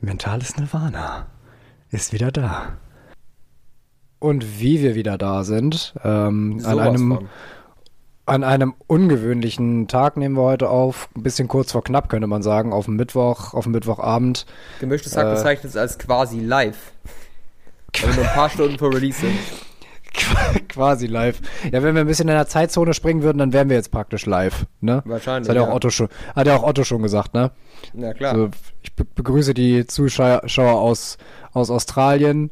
Mentales Nirvana ist wieder da. Und wie wir wieder da sind, ähm, an einem an einem ungewöhnlichen Tag nehmen wir heute auf, ein bisschen kurz vor knapp könnte man sagen, auf dem Mittwoch, auf dem Mittwochabend. Gemischtes Hack äh, bezeichnet es als quasi live. Wir nur ein paar Stunden vor Release sind. quasi live. Ja, wenn wir ein bisschen in der Zeitzone springen würden, dann wären wir jetzt praktisch live, ne? Wahrscheinlich. Das hat ja auch Otto schon, hat ja auch Otto schon gesagt, ne? Na klar. Also, ich be begrüße die Zuschauer aus, aus Australien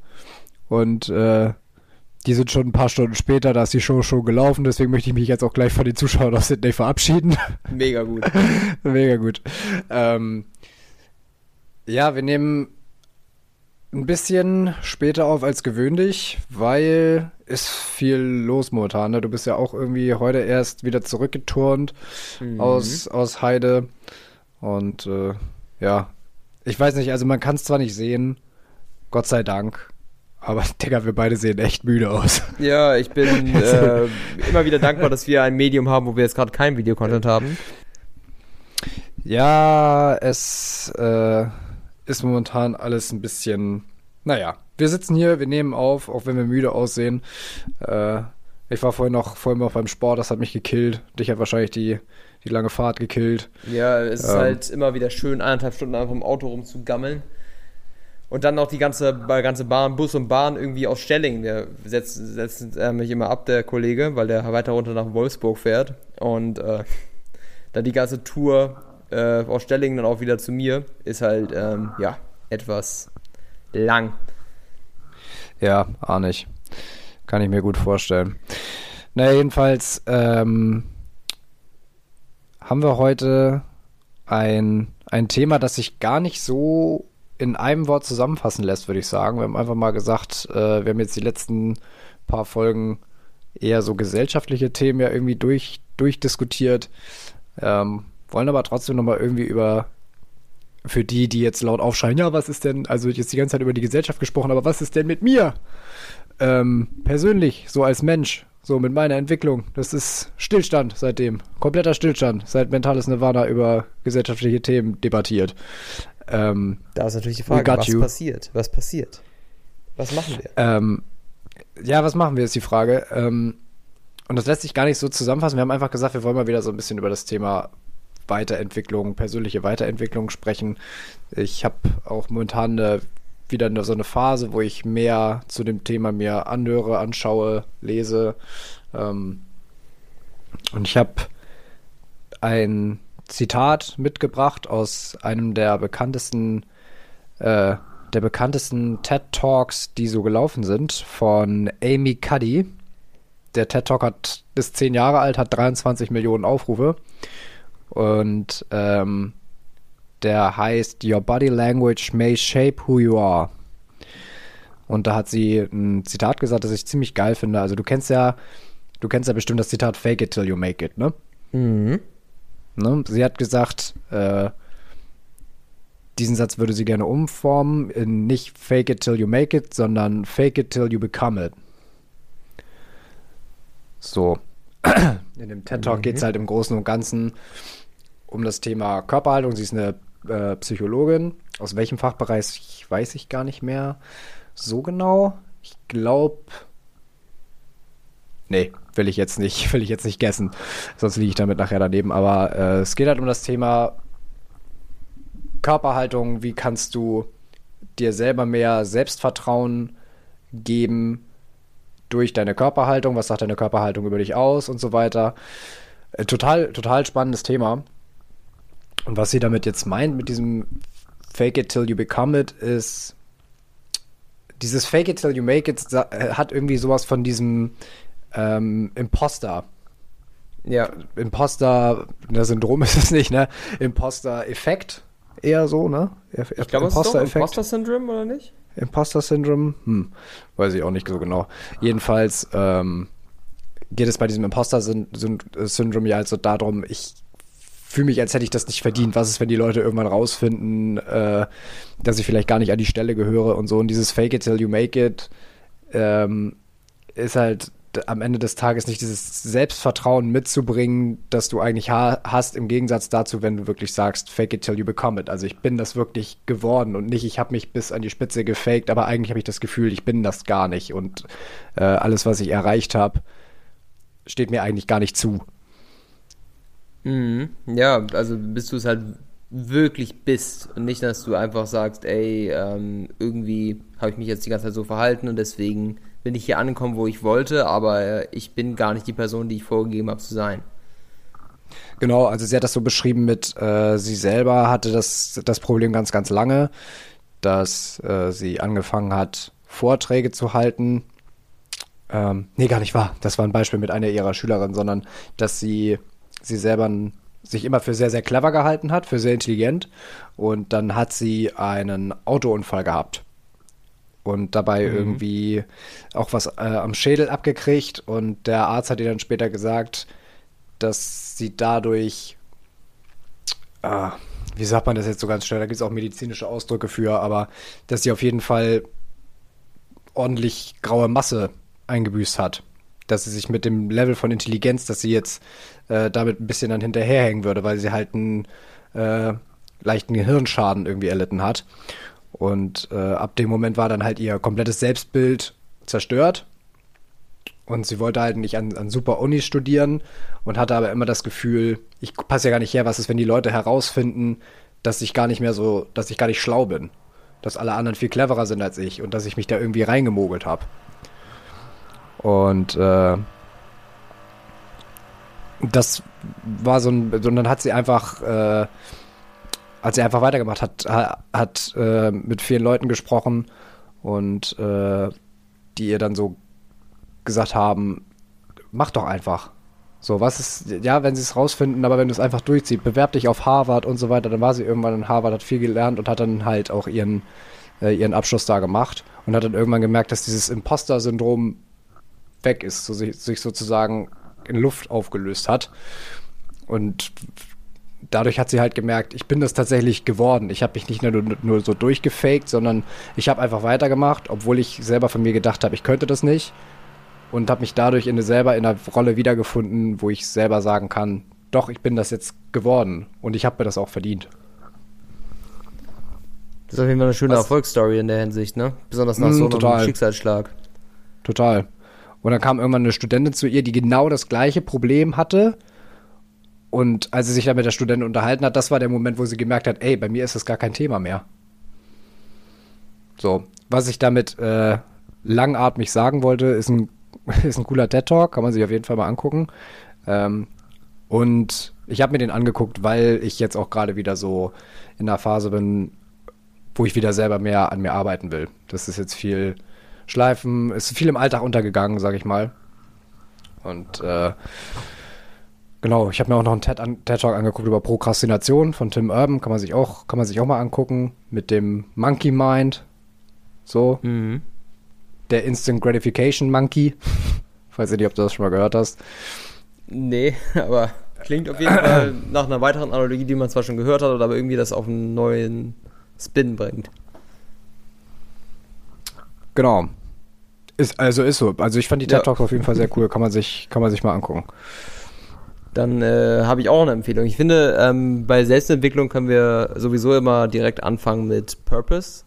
und äh, die sind schon ein paar Stunden später, da ist die Show schon gelaufen, deswegen möchte ich mich jetzt auch gleich von den Zuschauern aus Sydney verabschieden. Mega gut. Mega gut. Ähm, ja, wir nehmen ein bisschen später auf als gewöhnlich, weil ist viel los momentan. Ne? Du bist ja auch irgendwie heute erst wieder zurückgeturnt mhm. aus, aus Heide. Und äh, ja, ich weiß nicht, also man kann es zwar nicht sehen, Gott sei Dank, aber Digga, wir beide sehen echt müde aus. Ja, ich bin äh, immer wieder dankbar, dass wir ein Medium haben, wo wir jetzt gerade kein Videocontent haben. Ja, es äh, ist momentan alles ein bisschen, naja, wir sitzen hier, wir nehmen auf, auch wenn wir müde aussehen. Äh, ich war vorhin noch, vorhin noch beim Sport, das hat mich gekillt. Dich hat wahrscheinlich die, die lange Fahrt gekillt. Ja, es ist ähm, halt immer wieder schön, eineinhalb Stunden einfach im Auto rumzugammeln. Und dann noch die ganze, ganze Bahn, Bus und Bahn irgendwie aus Stellingen. Der setzt, setzt äh, mich immer ab, der Kollege, weil der weiter runter nach Wolfsburg fährt. Und äh, dann die ganze Tour äh, aus Stellingen dann auch wieder zu mir ist halt, ähm, ja, etwas lang. Ja, auch nicht. Kann ich mir gut vorstellen. Na, jedenfalls ähm, haben wir heute ein, ein Thema, das sich gar nicht so in einem Wort zusammenfassen lässt, würde ich sagen. Wir haben einfach mal gesagt, äh, wir haben jetzt die letzten paar Folgen eher so gesellschaftliche Themen ja irgendwie durch, durchdiskutiert. Ähm, wollen aber trotzdem nochmal irgendwie über, für die, die jetzt laut aufschreien, ja, was ist denn, also jetzt die ganze Zeit über die Gesellschaft gesprochen, aber was ist denn mit mir? Ähm, persönlich, so als Mensch, so mit meiner Entwicklung. Das ist Stillstand seitdem. Kompletter Stillstand, seit Mentales Nirvana über gesellschaftliche Themen debattiert. Ähm, da ist natürlich die Frage, was you. passiert? Was passiert? Was machen wir? Ähm, ja, was machen wir, ist die Frage. Ähm, und das lässt sich gar nicht so zusammenfassen. Wir haben einfach gesagt, wir wollen mal wieder so ein bisschen über das Thema Weiterentwicklung, persönliche Weiterentwicklung sprechen. Ich habe auch momentan eine, wieder eine, so eine Phase, wo ich mehr zu dem Thema mir anhöre, anschaue, lese. Ähm, und ich habe ein Zitat mitgebracht aus einem der bekanntesten, äh, der bekanntesten TED Talks, die so gelaufen sind, von Amy Cuddy. Der TED Talk hat, ist zehn Jahre alt, hat 23 Millionen Aufrufe. Und ähm, der heißt Your Body Language May Shape Who You Are. Und da hat sie ein Zitat gesagt, das ich ziemlich geil finde. Also du kennst ja, du kennst ja bestimmt das Zitat Fake it till you make it, ne? Mhm. Ne? Sie hat gesagt, äh, diesen Satz würde sie gerne umformen in nicht fake it till you make it, sondern fake it till you become it. So. In dem TED Talk mhm. geht es halt im Großen und Ganzen um das Thema Körperhaltung. Sie ist eine äh, Psychologin. Aus welchem Fachbereich weiß ich gar nicht mehr so genau. Ich glaube. Nee, will ich jetzt nicht, will ich jetzt nicht gessen. Sonst liege ich damit nachher daneben. Aber äh, es geht halt um das Thema Körperhaltung. Wie kannst du dir selber mehr Selbstvertrauen geben durch deine Körperhaltung? Was sagt deine Körperhaltung über dich aus und so weiter? Äh, total, total spannendes Thema. Und was sie damit jetzt meint mit diesem Fake it till you become it ist dieses Fake it till you make it äh, hat irgendwie sowas von diesem ähm, Imposter. Ja, Imposter-Syndrom ist es nicht, ne? Imposter-Effekt eher so, ne? Ich glaube, Imposter-Effekt. Imposter-Syndrom oder nicht? Imposter-Syndrom? Hm, weiß ich auch nicht so genau. Jedenfalls ähm, geht es bei diesem Imposter-Syndrom ja also darum, ich fühle mich, als hätte ich das nicht verdient. Was ist, wenn die Leute irgendwann rausfinden, äh, dass ich vielleicht gar nicht an die Stelle gehöre und so. Und dieses Fake it till you make it ähm, ist halt am Ende des Tages nicht dieses Selbstvertrauen mitzubringen, das du eigentlich ha hast, im Gegensatz dazu, wenn du wirklich sagst, fake it till you become it. Also ich bin das wirklich geworden und nicht, ich habe mich bis an die Spitze gefaked, aber eigentlich habe ich das Gefühl, ich bin das gar nicht und äh, alles, was ich erreicht habe, steht mir eigentlich gar nicht zu. Mhm. Ja, also bist du es halt wirklich bist und nicht, dass du einfach sagst, ey, ähm, irgendwie habe ich mich jetzt die ganze Zeit so verhalten und deswegen bin ich hier angekommen, wo ich wollte, aber äh, ich bin gar nicht die Person, die ich vorgegeben habe zu sein. Genau, also sie hat das so beschrieben mit, äh, sie selber hatte das, das Problem ganz, ganz lange, dass äh, sie angefangen hat, Vorträge zu halten. Ähm, nee, gar nicht wahr. Das war ein Beispiel mit einer ihrer Schülerinnen, sondern dass sie, sie selber sich immer für sehr, sehr clever gehalten hat, für sehr intelligent. Und dann hat sie einen Autounfall gehabt und dabei mhm. irgendwie auch was äh, am Schädel abgekriegt. Und der Arzt hat ihr dann später gesagt, dass sie dadurch, äh, wie sagt man das jetzt so ganz schnell, da gibt es auch medizinische Ausdrücke für, aber dass sie auf jeden Fall ordentlich graue Masse eingebüßt hat. Dass sie sich mit dem Level von Intelligenz, dass sie jetzt äh, damit ein bisschen dann hinterherhängen würde, weil sie halt einen äh, leichten Gehirnschaden irgendwie erlitten hat. Und äh, ab dem Moment war dann halt ihr komplettes Selbstbild zerstört. Und sie wollte halt nicht an, an super Unis studieren und hatte aber immer das Gefühl, ich passe ja gar nicht her, was ist, wenn die Leute herausfinden, dass ich gar nicht mehr so, dass ich gar nicht schlau bin. Dass alle anderen viel cleverer sind als ich und dass ich mich da irgendwie reingemogelt habe. Und äh, das war so ein, und dann hat sie einfach äh, hat sie einfach weitergemacht, hat, hat äh, mit vielen Leuten gesprochen und äh, die ihr dann so gesagt haben, mach doch einfach. So, was ist, ja, wenn sie es rausfinden, aber wenn du es einfach durchziehst, bewerb dich auf Harvard und so weiter, dann war sie irgendwann in Harvard, hat viel gelernt und hat dann halt auch ihren, äh, ihren Abschluss da gemacht und hat dann irgendwann gemerkt, dass dieses Imposter-Syndrom weg ist, so sich, sich sozusagen in Luft aufgelöst hat. Und dadurch hat sie halt gemerkt, ich bin das tatsächlich geworden. Ich habe mich nicht nur, nur so durchgefaked, sondern ich habe einfach weitergemacht, obwohl ich selber von mir gedacht habe, ich könnte das nicht. Und habe mich dadurch in selber in einer Rolle wiedergefunden, wo ich selber sagen kann, doch, ich bin das jetzt geworden und ich habe mir das auch verdient. Das ist auf jeden Fall eine schöne Was? Erfolgsstory in der Hinsicht, ne? Besonders nach mm, so einem Schicksalsschlag. Total. Und dann kam irgendwann eine Studentin zu ihr, die genau das gleiche Problem hatte, und als sie sich dann mit der Studentin unterhalten hat, das war der Moment, wo sie gemerkt hat, ey, bei mir ist das gar kein Thema mehr. So, was ich damit äh, langatmig sagen wollte, ist ein, ist ein cooler TED-Talk, kann man sich auf jeden Fall mal angucken. Ähm, und ich habe mir den angeguckt, weil ich jetzt auch gerade wieder so in der Phase bin, wo ich wieder selber mehr an mir arbeiten will. Das ist jetzt viel Schleifen, ist viel im Alltag untergegangen, sag ich mal. Und äh, Genau, ich habe mir auch noch einen TED-Talk angeguckt über Prokrastination von Tim Urban, kann man sich auch, kann man sich auch mal angucken, mit dem Monkey Mind. So. Mhm. Der Instant Gratification Monkey. Weiß ich nicht, ob du das schon mal gehört hast. Nee, aber klingt auf jeden Fall nach einer weiteren Analogie, die man zwar schon gehört hat, aber irgendwie das auf einen neuen Spin bringt. Genau. Ist, also ist so. Also ich fand die TED Talks ja. auf jeden Fall sehr cool. Kann man sich, kann man sich mal angucken dann äh, habe ich auch eine Empfehlung. Ich finde, ähm, bei Selbstentwicklung können wir sowieso immer direkt anfangen mit Purpose.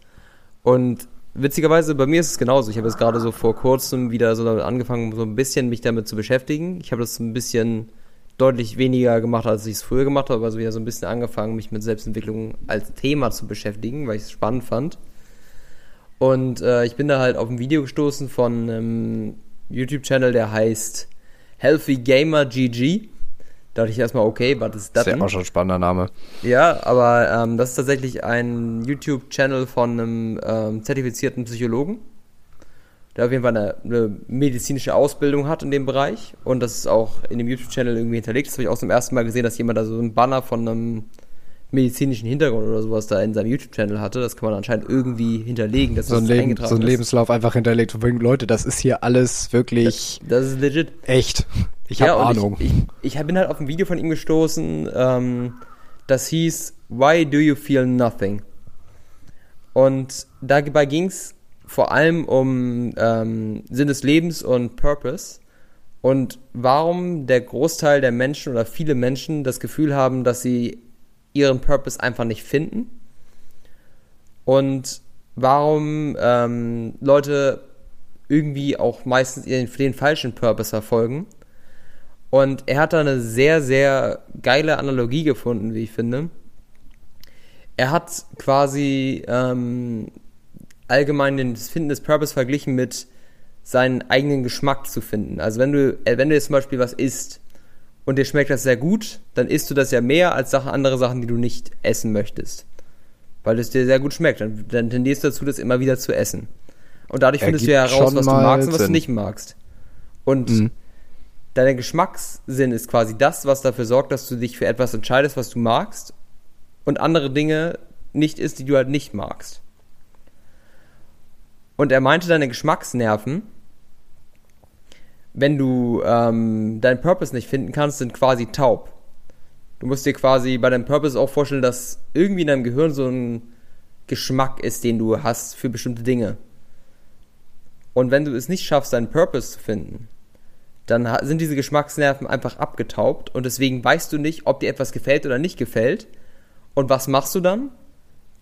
Und witzigerweise, bei mir ist es genauso. Ich habe jetzt gerade so vor kurzem wieder so damit angefangen, so ein bisschen mich damit zu beschäftigen. Ich habe das ein bisschen deutlich weniger gemacht, als ich es früher gemacht habe, also wieder so ein bisschen angefangen, mich mit Selbstentwicklung als Thema zu beschäftigen, weil ich es spannend fand. Und äh, ich bin da halt auf ein Video gestoßen von einem YouTube-Channel, der heißt Healthy Gamer GG. Da dachte ich erstmal, okay, was ist das? Das ist ja auch schon ein spannender Name. Ja, aber ähm, das ist tatsächlich ein YouTube-Channel von einem ähm, zertifizierten Psychologen, der auf jeden Fall eine, eine, medizinische Ausbildung hat in dem Bereich. Und das ist auch in dem YouTube-Channel irgendwie hinterlegt. Das habe ich auch zum ersten Mal gesehen, dass jemand da so einen Banner von einem medizinischen Hintergrund oder sowas da in seinem YouTube-Channel hatte. Das kann man anscheinend irgendwie hinterlegen. Dass so ein, Leben, so ein Lebenslauf einfach hinterlegt. Leute, das ist hier alles wirklich. Das, das ist legit. Echt. Ich habe ja, Ahnung. Ich, ich, ich bin halt auf ein Video von ihm gestoßen, ähm, das hieß Why Do You Feel Nothing? Und dabei ging es vor allem um ähm, Sinn des Lebens und Purpose. und warum der Großteil der Menschen oder viele Menschen das Gefühl haben, dass sie ihren Purpose einfach nicht finden und warum ähm, Leute irgendwie auch meistens ihren, den falschen Purpose verfolgen. Und er hat da eine sehr, sehr geile Analogie gefunden, wie ich finde. Er hat quasi ähm, allgemein den Finden des Purpose verglichen mit seinen eigenen Geschmack zu finden. Also wenn du, äh, wenn du jetzt zum Beispiel was isst und dir schmeckt das sehr gut, dann isst du das ja mehr als Sachen, andere Sachen, die du nicht essen möchtest. Weil es dir sehr gut schmeckt. Dann, dann tendierst du dazu, das immer wieder zu essen. Und dadurch findest du ja heraus, was du magst und was du nicht magst. Und mhm. dein Geschmackssinn ist quasi das, was dafür sorgt, dass du dich für etwas entscheidest, was du magst und andere Dinge nicht isst, die du halt nicht magst. Und er meinte, deine Geschmacksnerven, wenn du ähm, deinen Purpose nicht finden kannst, sind quasi taub. Du musst dir quasi bei deinem Purpose auch vorstellen, dass irgendwie in deinem Gehirn so ein Geschmack ist, den du hast für bestimmte Dinge. Und wenn du es nicht schaffst, deinen Purpose zu finden, dann sind diese Geschmacksnerven einfach abgetaubt und deswegen weißt du nicht, ob dir etwas gefällt oder nicht gefällt. Und was machst du dann?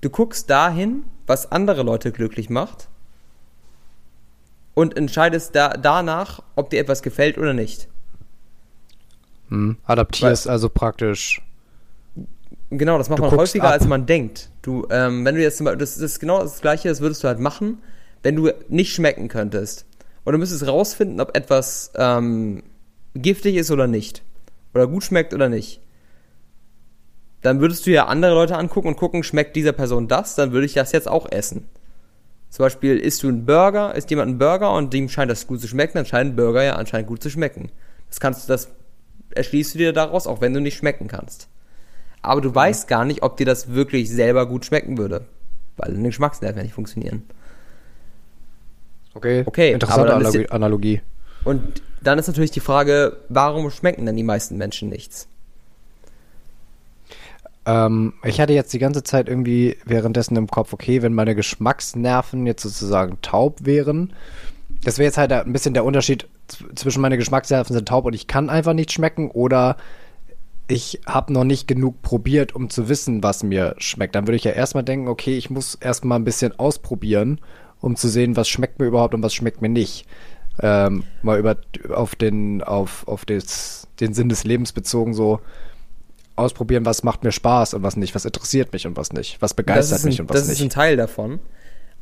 Du guckst dahin, was andere Leute glücklich macht und entscheidest da, danach, ob dir etwas gefällt oder nicht. Hm. Adaptierst Weil, also praktisch. Genau, das macht man häufiger, ab. als man denkt. Du, ähm, wenn du jetzt das, das ist genau das Gleiche, das würdest du halt machen, wenn du nicht schmecken könntest. Und du müsstest rausfinden, ob etwas ähm, giftig ist oder nicht. Oder gut schmeckt oder nicht. Dann würdest du ja andere Leute angucken und gucken, schmeckt dieser Person das, dann würde ich das jetzt auch essen. Zum Beispiel isst du einen Burger, isst jemand einen Burger und dem scheint das gut zu schmecken, dann scheint ein Burger ja anscheinend gut zu schmecken. Das kannst du, das erschließt du dir daraus, auch wenn du nicht schmecken kannst. Aber du weißt gar nicht, ob dir das wirklich selber gut schmecken würde. Weil deine Geschmacksnerven nicht funktionieren. Okay, okay interessante Analogie. Und dann ist natürlich die Frage, warum schmecken denn die meisten Menschen nichts? Ähm, ich hatte jetzt die ganze Zeit irgendwie währenddessen im Kopf, okay, wenn meine Geschmacksnerven jetzt sozusagen taub wären, das wäre jetzt halt ein bisschen der Unterschied zwischen meine Geschmacksnerven sind taub und ich kann einfach nicht schmecken oder ich habe noch nicht genug probiert, um zu wissen, was mir schmeckt. Dann würde ich ja erstmal denken, okay, ich muss erstmal ein bisschen ausprobieren, um zu sehen, was schmeckt mir überhaupt und was schmeckt mir nicht. Ähm, mal über auf den auf auf des, den Sinn des Lebens bezogen so ausprobieren, was macht mir Spaß und was nicht, was interessiert mich und was nicht, was begeistert ein, mich und was das nicht. Das ist ein Teil davon.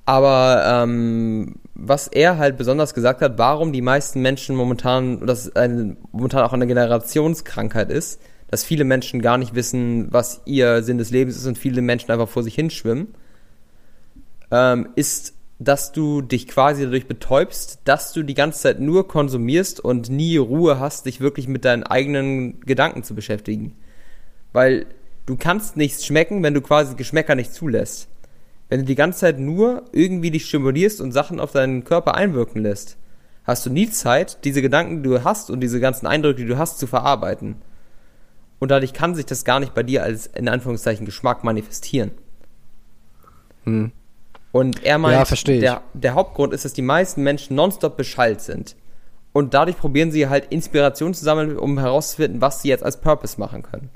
Aber ähm, was er halt besonders gesagt hat, warum die meisten Menschen momentan, dass eine, momentan auch eine Generationskrankheit ist, dass viele Menschen gar nicht wissen, was ihr Sinn des Lebens ist und viele Menschen einfach vor sich hinschwimmen, ähm, ist, dass du dich quasi dadurch betäubst, dass du die ganze Zeit nur konsumierst und nie Ruhe hast, dich wirklich mit deinen eigenen Gedanken zu beschäftigen. Weil du kannst nichts schmecken, wenn du quasi Geschmäcker nicht zulässt. Wenn du die ganze Zeit nur irgendwie dich stimulierst und Sachen auf deinen Körper einwirken lässt, hast du nie Zeit, diese Gedanken, die du hast und diese ganzen Eindrücke, die du hast, zu verarbeiten. Und dadurch kann sich das gar nicht bei dir als in Anführungszeichen Geschmack manifestieren. Hm. Und er meint, ja, der, der Hauptgrund ist, dass die meisten Menschen nonstop beschallt sind. Und dadurch probieren sie halt Inspiration zu sammeln, um herauszufinden, was sie jetzt als Purpose machen können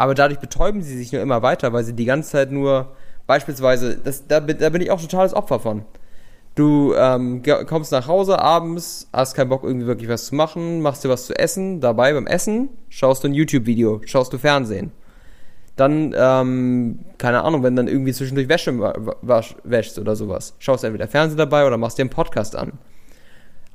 aber dadurch betäuben sie sich nur immer weiter, weil sie die ganze Zeit nur, beispielsweise, das, da, da bin ich auch totales Opfer von. Du ähm, kommst nach Hause abends, hast keinen Bock irgendwie wirklich was zu machen, machst dir was zu essen, dabei beim Essen schaust du ein YouTube-Video, schaust du Fernsehen. Dann, ähm, keine Ahnung, wenn dann irgendwie zwischendurch Wäsche wäschst oder sowas, schaust entweder Fernsehen dabei oder machst dir einen Podcast an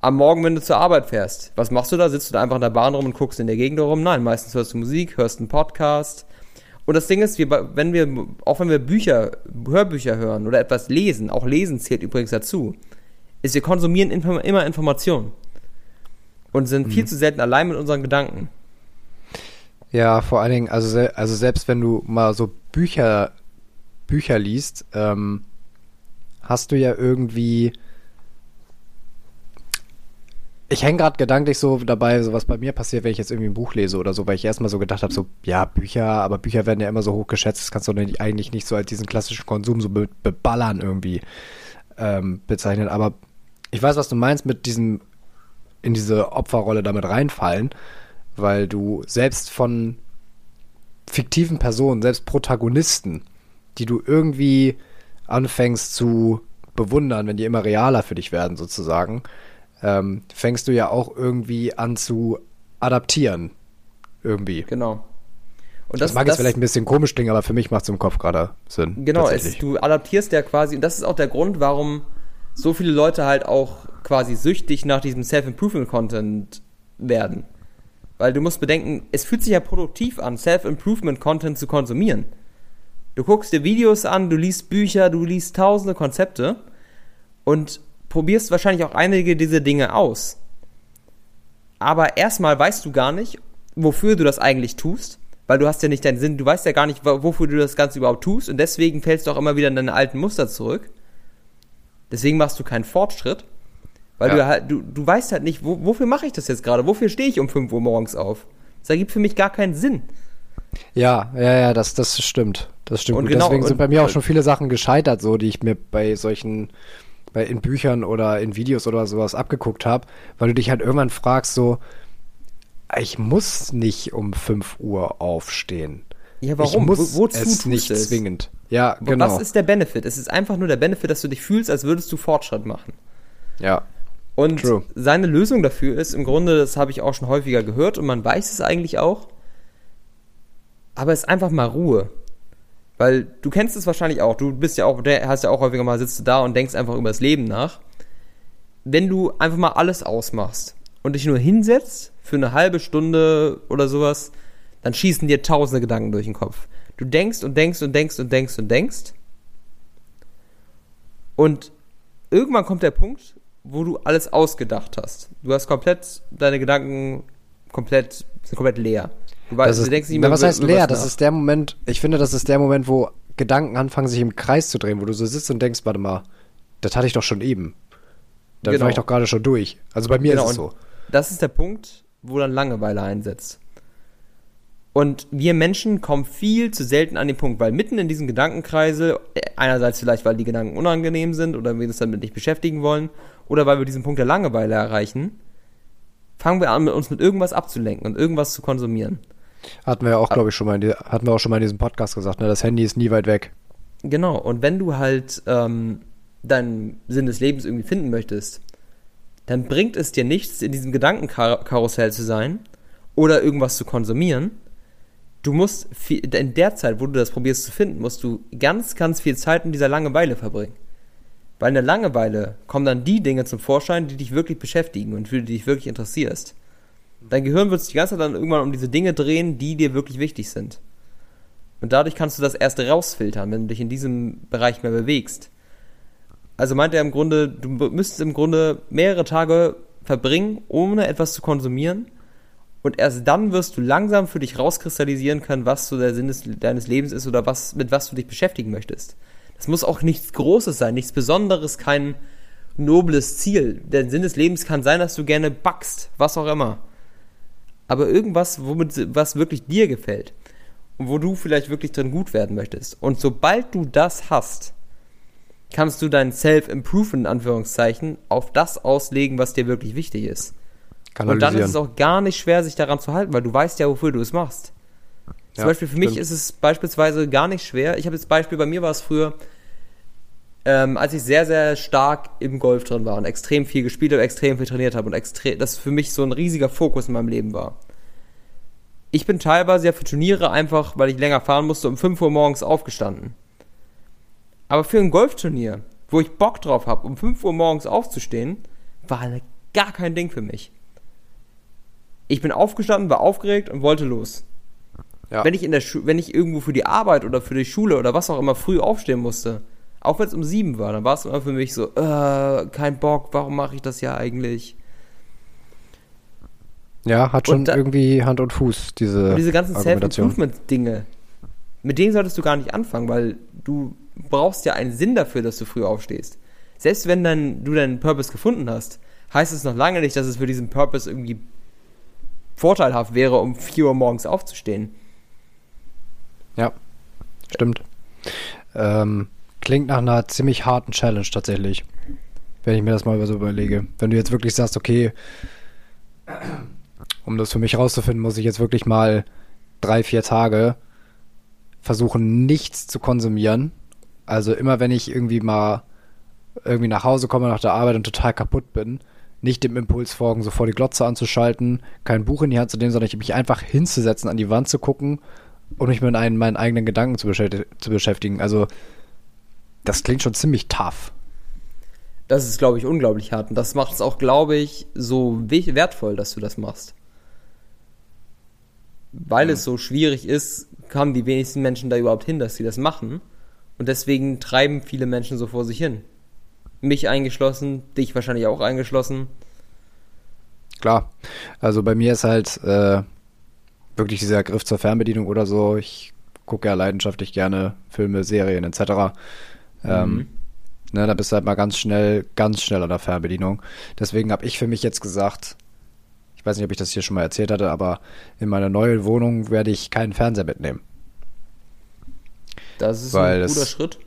am Morgen, wenn du zur Arbeit fährst, was machst du da? Sitzt du da einfach in der Bahn rum und guckst in der Gegend rum? Nein, meistens hörst du Musik, hörst einen Podcast. Und das Ding ist, wir, wenn wir, auch wenn wir Bücher, Hörbücher hören oder etwas lesen, auch Lesen zählt übrigens dazu, ist, wir konsumieren immer Informationen. Und sind viel mhm. zu selten allein mit unseren Gedanken. Ja, vor allen Dingen, also, also selbst wenn du mal so Bücher, Bücher liest, ähm, hast du ja irgendwie ich hänge gerade gedanklich so dabei, so was bei mir passiert, wenn ich jetzt irgendwie ein Buch lese oder so, weil ich erstmal so gedacht habe, so, ja, Bücher, aber Bücher werden ja immer so hoch geschätzt, das kannst du nicht, eigentlich nicht so als diesen klassischen Konsum so be beballern irgendwie ähm, bezeichnen. Aber ich weiß, was du meinst mit diesem, in diese Opferrolle damit reinfallen, weil du selbst von fiktiven Personen, selbst Protagonisten, die du irgendwie anfängst zu bewundern, wenn die immer realer für dich werden, sozusagen, ähm, fängst du ja auch irgendwie an zu adaptieren. Irgendwie. Genau. Und das, das mag das, jetzt vielleicht ein bisschen komisch klingen, aber für mich macht es im Kopf gerade Sinn. Genau, es, du adaptierst ja quasi, und das ist auch der Grund, warum so viele Leute halt auch quasi süchtig nach diesem Self-Improvement-Content werden. Weil du musst bedenken, es fühlt sich ja produktiv an, Self-Improvement-Content zu konsumieren. Du guckst dir Videos an, du liest Bücher, du liest tausende Konzepte und probierst wahrscheinlich auch einige dieser Dinge aus. Aber erstmal weißt du gar nicht, wofür du das eigentlich tust, weil du hast ja nicht deinen Sinn, du weißt ja gar nicht, wofür du das Ganze überhaupt tust und deswegen fällst du auch immer wieder in deine alten Muster zurück. Deswegen machst du keinen Fortschritt, weil ja. du halt, du, du weißt halt nicht, wo, wofür mache ich das jetzt gerade? Wofür stehe ich um 5 Uhr morgens auf? Das ergibt für mich gar keinen Sinn. Ja, ja, ja, das, das stimmt. Das stimmt. Und genau, Deswegen sind bei mir auch schon viele Sachen gescheitert, so, die ich mir bei solchen, bei in Büchern oder in Videos oder sowas abgeguckt habe, weil du dich halt irgendwann fragst, so, ich muss nicht um 5 Uhr aufstehen. Ja, warum? Ich muss Wo, wozu es nicht es? zwingend. Ja, genau. Was ist der Benefit? Es ist einfach nur der Benefit, dass du dich fühlst, als würdest du Fortschritt machen. Ja. Und True. seine Lösung dafür ist im Grunde, das habe ich auch schon häufiger gehört und man weiß es eigentlich auch, aber es ist einfach mal Ruhe. Weil du kennst es wahrscheinlich auch, du bist ja auch, hast ja auch häufiger mal, sitzt du da und denkst einfach über das Leben nach. Wenn du einfach mal alles ausmachst und dich nur hinsetzt für eine halbe Stunde oder sowas, dann schießen dir tausende Gedanken durch den Kopf. Du denkst und denkst und denkst und denkst und denkst. Und irgendwann kommt der Punkt, wo du alles ausgedacht hast. Du hast komplett deine Gedanken komplett sind komplett leer. Du, weißt, ist, denkst mehr, was heißt leer? Das ist der Moment, ich finde, das ist der Moment, wo Gedanken anfangen, sich im Kreis zu drehen, wo du so sitzt und denkst, warte mal, das hatte ich doch schon eben. Da genau. war ich doch gerade schon durch. Also bei mir genau, ist es so. Das ist der Punkt, wo dann Langeweile einsetzt. Und wir Menschen kommen viel zu selten an den Punkt, weil mitten in diesem Gedankenkreisel, einerseits vielleicht, weil die Gedanken unangenehm sind oder wir uns damit nicht beschäftigen wollen, oder weil wir diesen Punkt der Langeweile erreichen, fangen wir an, uns mit irgendwas abzulenken und irgendwas zu konsumieren. Hatten wir ja auch, glaube ich, schon mal, in hatten wir auch schon mal in diesem Podcast gesagt, ne? das Handy ist nie weit weg. Genau, und wenn du halt ähm, deinen Sinn des Lebens irgendwie finden möchtest, dann bringt es dir nichts, in diesem Gedankenkarussell zu sein oder irgendwas zu konsumieren. Du musst viel, in der Zeit, wo du das probierst zu finden, musst du ganz, ganz viel Zeit in dieser Langeweile verbringen. Weil in der Langeweile kommen dann die Dinge zum Vorschein, die dich wirklich beschäftigen und für die dich wirklich interessierst. Dein Gehirn wird sich die ganze Zeit dann irgendwann um diese Dinge drehen, die dir wirklich wichtig sind. Und dadurch kannst du das erst rausfiltern, wenn du dich in diesem Bereich mehr bewegst. Also meint er im Grunde, du müsstest im Grunde mehrere Tage verbringen, ohne etwas zu konsumieren. Und erst dann wirst du langsam für dich rauskristallisieren können, was so der Sinn des, deines Lebens ist oder was, mit was du dich beschäftigen möchtest. Das muss auch nichts Großes sein, nichts Besonderes, kein nobles Ziel. Der Sinn des Lebens kann sein, dass du gerne backst, was auch immer. Aber irgendwas, womit, was wirklich dir gefällt. Und wo du vielleicht wirklich drin gut werden möchtest. Und sobald du das hast, kannst du dein Self-Improvement, in Anführungszeichen, auf das auslegen, was dir wirklich wichtig ist. Und dann ist es auch gar nicht schwer, sich daran zu halten, weil du weißt ja, wofür du es machst. Zum ja, Beispiel für stimmt. mich ist es beispielsweise gar nicht schwer. Ich habe jetzt Beispiel, bei mir war es früher, ähm, als ich sehr, sehr stark im Golf drin war und extrem viel gespielt habe, extrem viel trainiert habe und extrem, das für mich so ein riesiger Fokus in meinem Leben war. Ich bin teilweise ja für Turniere einfach, weil ich länger fahren musste, um 5 Uhr morgens aufgestanden. Aber für ein Golfturnier, wo ich Bock drauf habe, um 5 Uhr morgens aufzustehen, war gar kein Ding für mich. Ich bin aufgestanden, war aufgeregt und wollte los. Ja. Wenn ich in der Schu wenn ich irgendwo für die Arbeit oder für die Schule oder was auch immer früh aufstehen musste, auch wenn es um sieben war, dann war es immer für mich so, äh, kein Bock, warum mache ich das ja eigentlich? Ja, hat schon da, irgendwie Hand und Fuß, diese und diese ganzen Self-Improvement-Dinge. Mit denen solltest du gar nicht anfangen, weil du brauchst ja einen Sinn dafür, dass du früh aufstehst. Selbst wenn dann du deinen Purpose gefunden hast, heißt es noch lange nicht, dass es für diesen Purpose irgendwie vorteilhaft wäre, um 4 Uhr morgens aufzustehen. Ja, stimmt. Ähm, klingt nach einer ziemlich harten Challenge tatsächlich. Wenn ich mir das mal so überlege. Wenn du jetzt wirklich sagst, okay, um das für mich rauszufinden, muss ich jetzt wirklich mal drei, vier Tage versuchen, nichts zu konsumieren. Also immer wenn ich irgendwie mal irgendwie nach Hause komme nach der Arbeit und total kaputt bin, nicht dem Impuls folgen, sofort die Glotze anzuschalten, kein Buch in die Hand zu nehmen, sondern mich einfach hinzusetzen, an die Wand zu gucken und mich mit einen, meinen eigenen Gedanken zu beschäftigen. Also das klingt schon ziemlich tough. Das ist, glaube ich, unglaublich hart. Und das macht es auch, glaube ich, so wertvoll, dass du das machst. Weil mhm. es so schwierig ist, kamen die wenigsten Menschen da überhaupt hin, dass sie das machen. Und deswegen treiben viele Menschen so vor sich hin. Mich eingeschlossen, dich wahrscheinlich auch eingeschlossen. Klar. Also bei mir ist halt äh, wirklich dieser Griff zur Fernbedienung oder so. Ich gucke ja leidenschaftlich gerne Filme, Serien etc. Ähm, mhm. ne, da bist du halt mal ganz schnell, ganz schnell an der Fernbedienung. Deswegen habe ich für mich jetzt gesagt, ich weiß nicht, ob ich das hier schon mal erzählt hatte, aber in meiner neuen Wohnung werde ich keinen Fernseher mitnehmen. Das ist weil ein guter das, Schritt.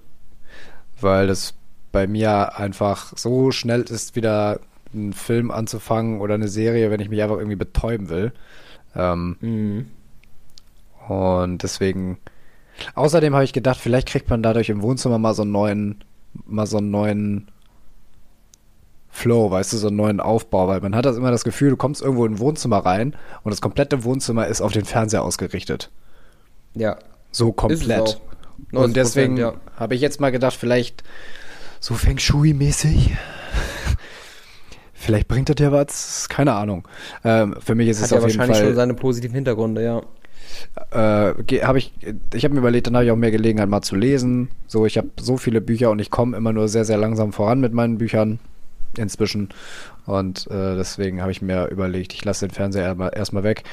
Weil das bei mir einfach so schnell ist, wieder einen Film anzufangen oder eine Serie, wenn ich mich einfach irgendwie betäuben will. Ähm, mhm. Und deswegen Außerdem habe ich gedacht, vielleicht kriegt man dadurch im Wohnzimmer mal so einen neuen, mal so einen neuen Flow, weißt du, so einen neuen Aufbau, weil man hat das immer das Gefühl, du kommst irgendwo in ein Wohnzimmer rein und das komplette Wohnzimmer ist auf den Fernseher ausgerichtet. Ja. So komplett. Und deswegen ja. habe ich jetzt mal gedacht, vielleicht so Feng Shui-mäßig. vielleicht bringt das ja was, keine Ahnung. Ähm, für mich ist Hat es ja auf jeden Fall. wahrscheinlich schon seine positiven Hintergründe, ja äh, habe ich, ich habe mir überlegt, dann habe ich auch mehr Gelegenheit mal zu lesen. So, ich habe so viele Bücher und ich komme immer nur sehr, sehr langsam voran mit meinen Büchern inzwischen. Und äh, deswegen habe ich mir überlegt, ich lasse den Fernseher erstmal erst weg.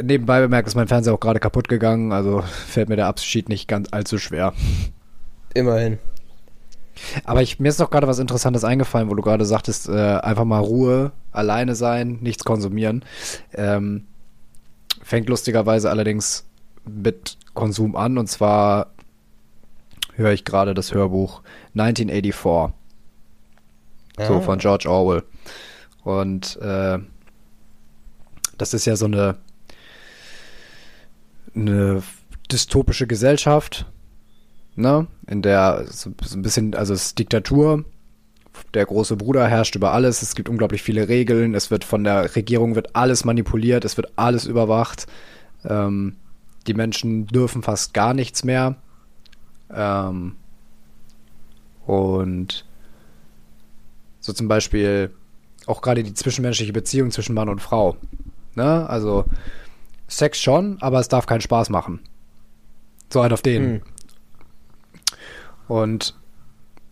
Nebenbei bemerkt ist mein Fernseher auch gerade kaputt gegangen, also fällt mir der Abschied nicht ganz allzu schwer. Immerhin. Aber ich, mir ist noch gerade was Interessantes eingefallen, wo du gerade sagtest, äh, einfach mal Ruhe, alleine sein, nichts konsumieren. Ähm, Fängt lustigerweise allerdings mit Konsum an und zwar höre ich gerade das Hörbuch 1984. Ah. So von George Orwell. Und äh, das ist ja so eine, eine dystopische Gesellschaft, ne? In der so, so ein bisschen, also es ist Diktatur, der große Bruder herrscht über alles, es gibt unglaublich viele Regeln, es wird von der Regierung wird alles manipuliert, es wird alles überwacht. Ähm, die Menschen dürfen fast gar nichts mehr. Ähm, und so zum Beispiel auch gerade die zwischenmenschliche Beziehung zwischen Mann und Frau. Ne? Also Sex schon, aber es darf keinen Spaß machen. So halt auf den. Mhm. Und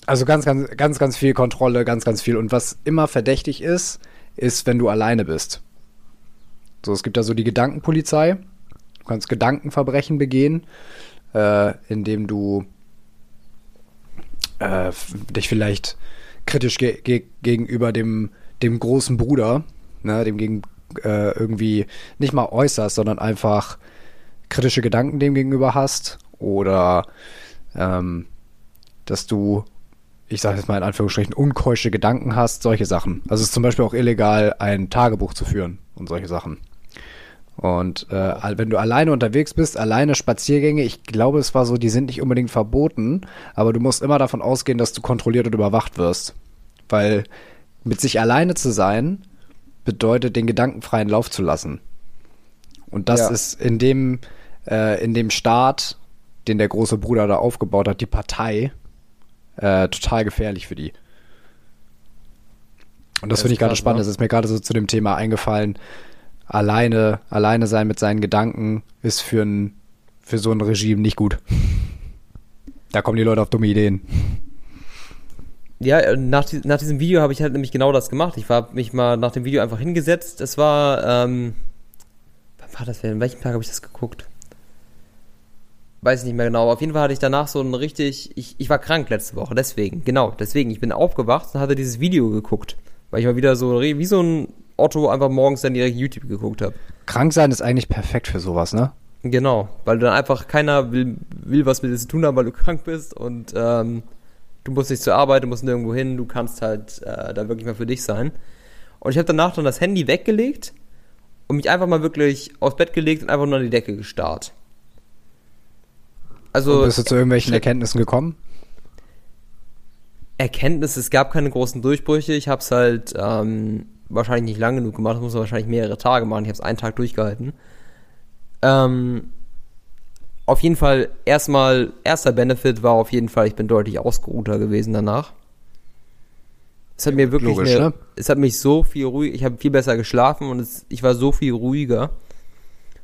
also ganz, ganz, ganz, ganz viel Kontrolle, ganz, ganz viel. Und was immer verdächtig ist, ist, wenn du alleine bist. So, es gibt da so die Gedankenpolizei. Du kannst Gedankenverbrechen begehen, äh, indem du äh, dich vielleicht kritisch ge ge gegenüber dem, dem großen Bruder, ne, dem gegen äh, irgendwie nicht mal äußerst, sondern einfach kritische Gedanken dem gegenüber hast oder ähm, dass du ich sage jetzt mal in Anführungsstrichen, unkeusche Gedanken hast, solche Sachen. Also es ist zum Beispiel auch illegal, ein Tagebuch zu führen und solche Sachen. Und äh, wenn du alleine unterwegs bist, alleine Spaziergänge, ich glaube, es war so, die sind nicht unbedingt verboten, aber du musst immer davon ausgehen, dass du kontrolliert und überwacht wirst. Weil mit sich alleine zu sein, bedeutet, den gedankenfreien Lauf zu lassen. Und das ja. ist in dem, äh, in dem Staat, den der große Bruder da aufgebaut hat, die Partei, äh, total gefährlich für die. Und das, das finde ich gerade spannend. Ne? Das ist mir gerade so zu dem Thema eingefallen. Alleine, alleine sein mit seinen Gedanken ist für, ein, für so ein Regime nicht gut. Da kommen die Leute auf dumme Ideen. Ja, äh, nach, nach diesem Video habe ich halt nämlich genau das gemacht. Ich habe mich mal nach dem Video einfach hingesetzt. Es war, ähm, wann war das denn? An welchem Tag habe ich das geguckt? Weiß ich nicht mehr genau. Auf jeden Fall hatte ich danach so ein richtig, ich, ich war krank letzte Woche, deswegen, genau, deswegen. Ich bin aufgewacht und hatte dieses Video geguckt, weil ich mal wieder so, wie so ein Otto einfach morgens dann direkt YouTube geguckt habe. Krank sein ist eigentlich perfekt für sowas, ne? Genau, weil dann einfach keiner will, will was mit dir zu tun haben, weil du krank bist und ähm, du musst nicht zur Arbeit, du musst nirgendwo hin, du kannst halt äh, da wirklich mal für dich sein. Und ich habe danach dann das Handy weggelegt und mich einfach mal wirklich aufs Bett gelegt und einfach nur an die Decke gestarrt. Also. Und bist du zu irgendwelchen Erkenntnissen gekommen? Erkenntnisse, es gab keine großen Durchbrüche. Ich habe es halt ähm, wahrscheinlich nicht lang genug gemacht. Das muss man wahrscheinlich mehrere Tage machen. Ich habe es einen Tag durchgehalten. Ähm, auf jeden Fall erstmal, erster Benefit war auf jeden Fall, ich bin deutlich ausgeruhter gewesen danach. Es hat mir wirklich, Logisch, eine, ne? es hat mich so viel ruhig, ich habe viel besser geschlafen und es, ich war so viel ruhiger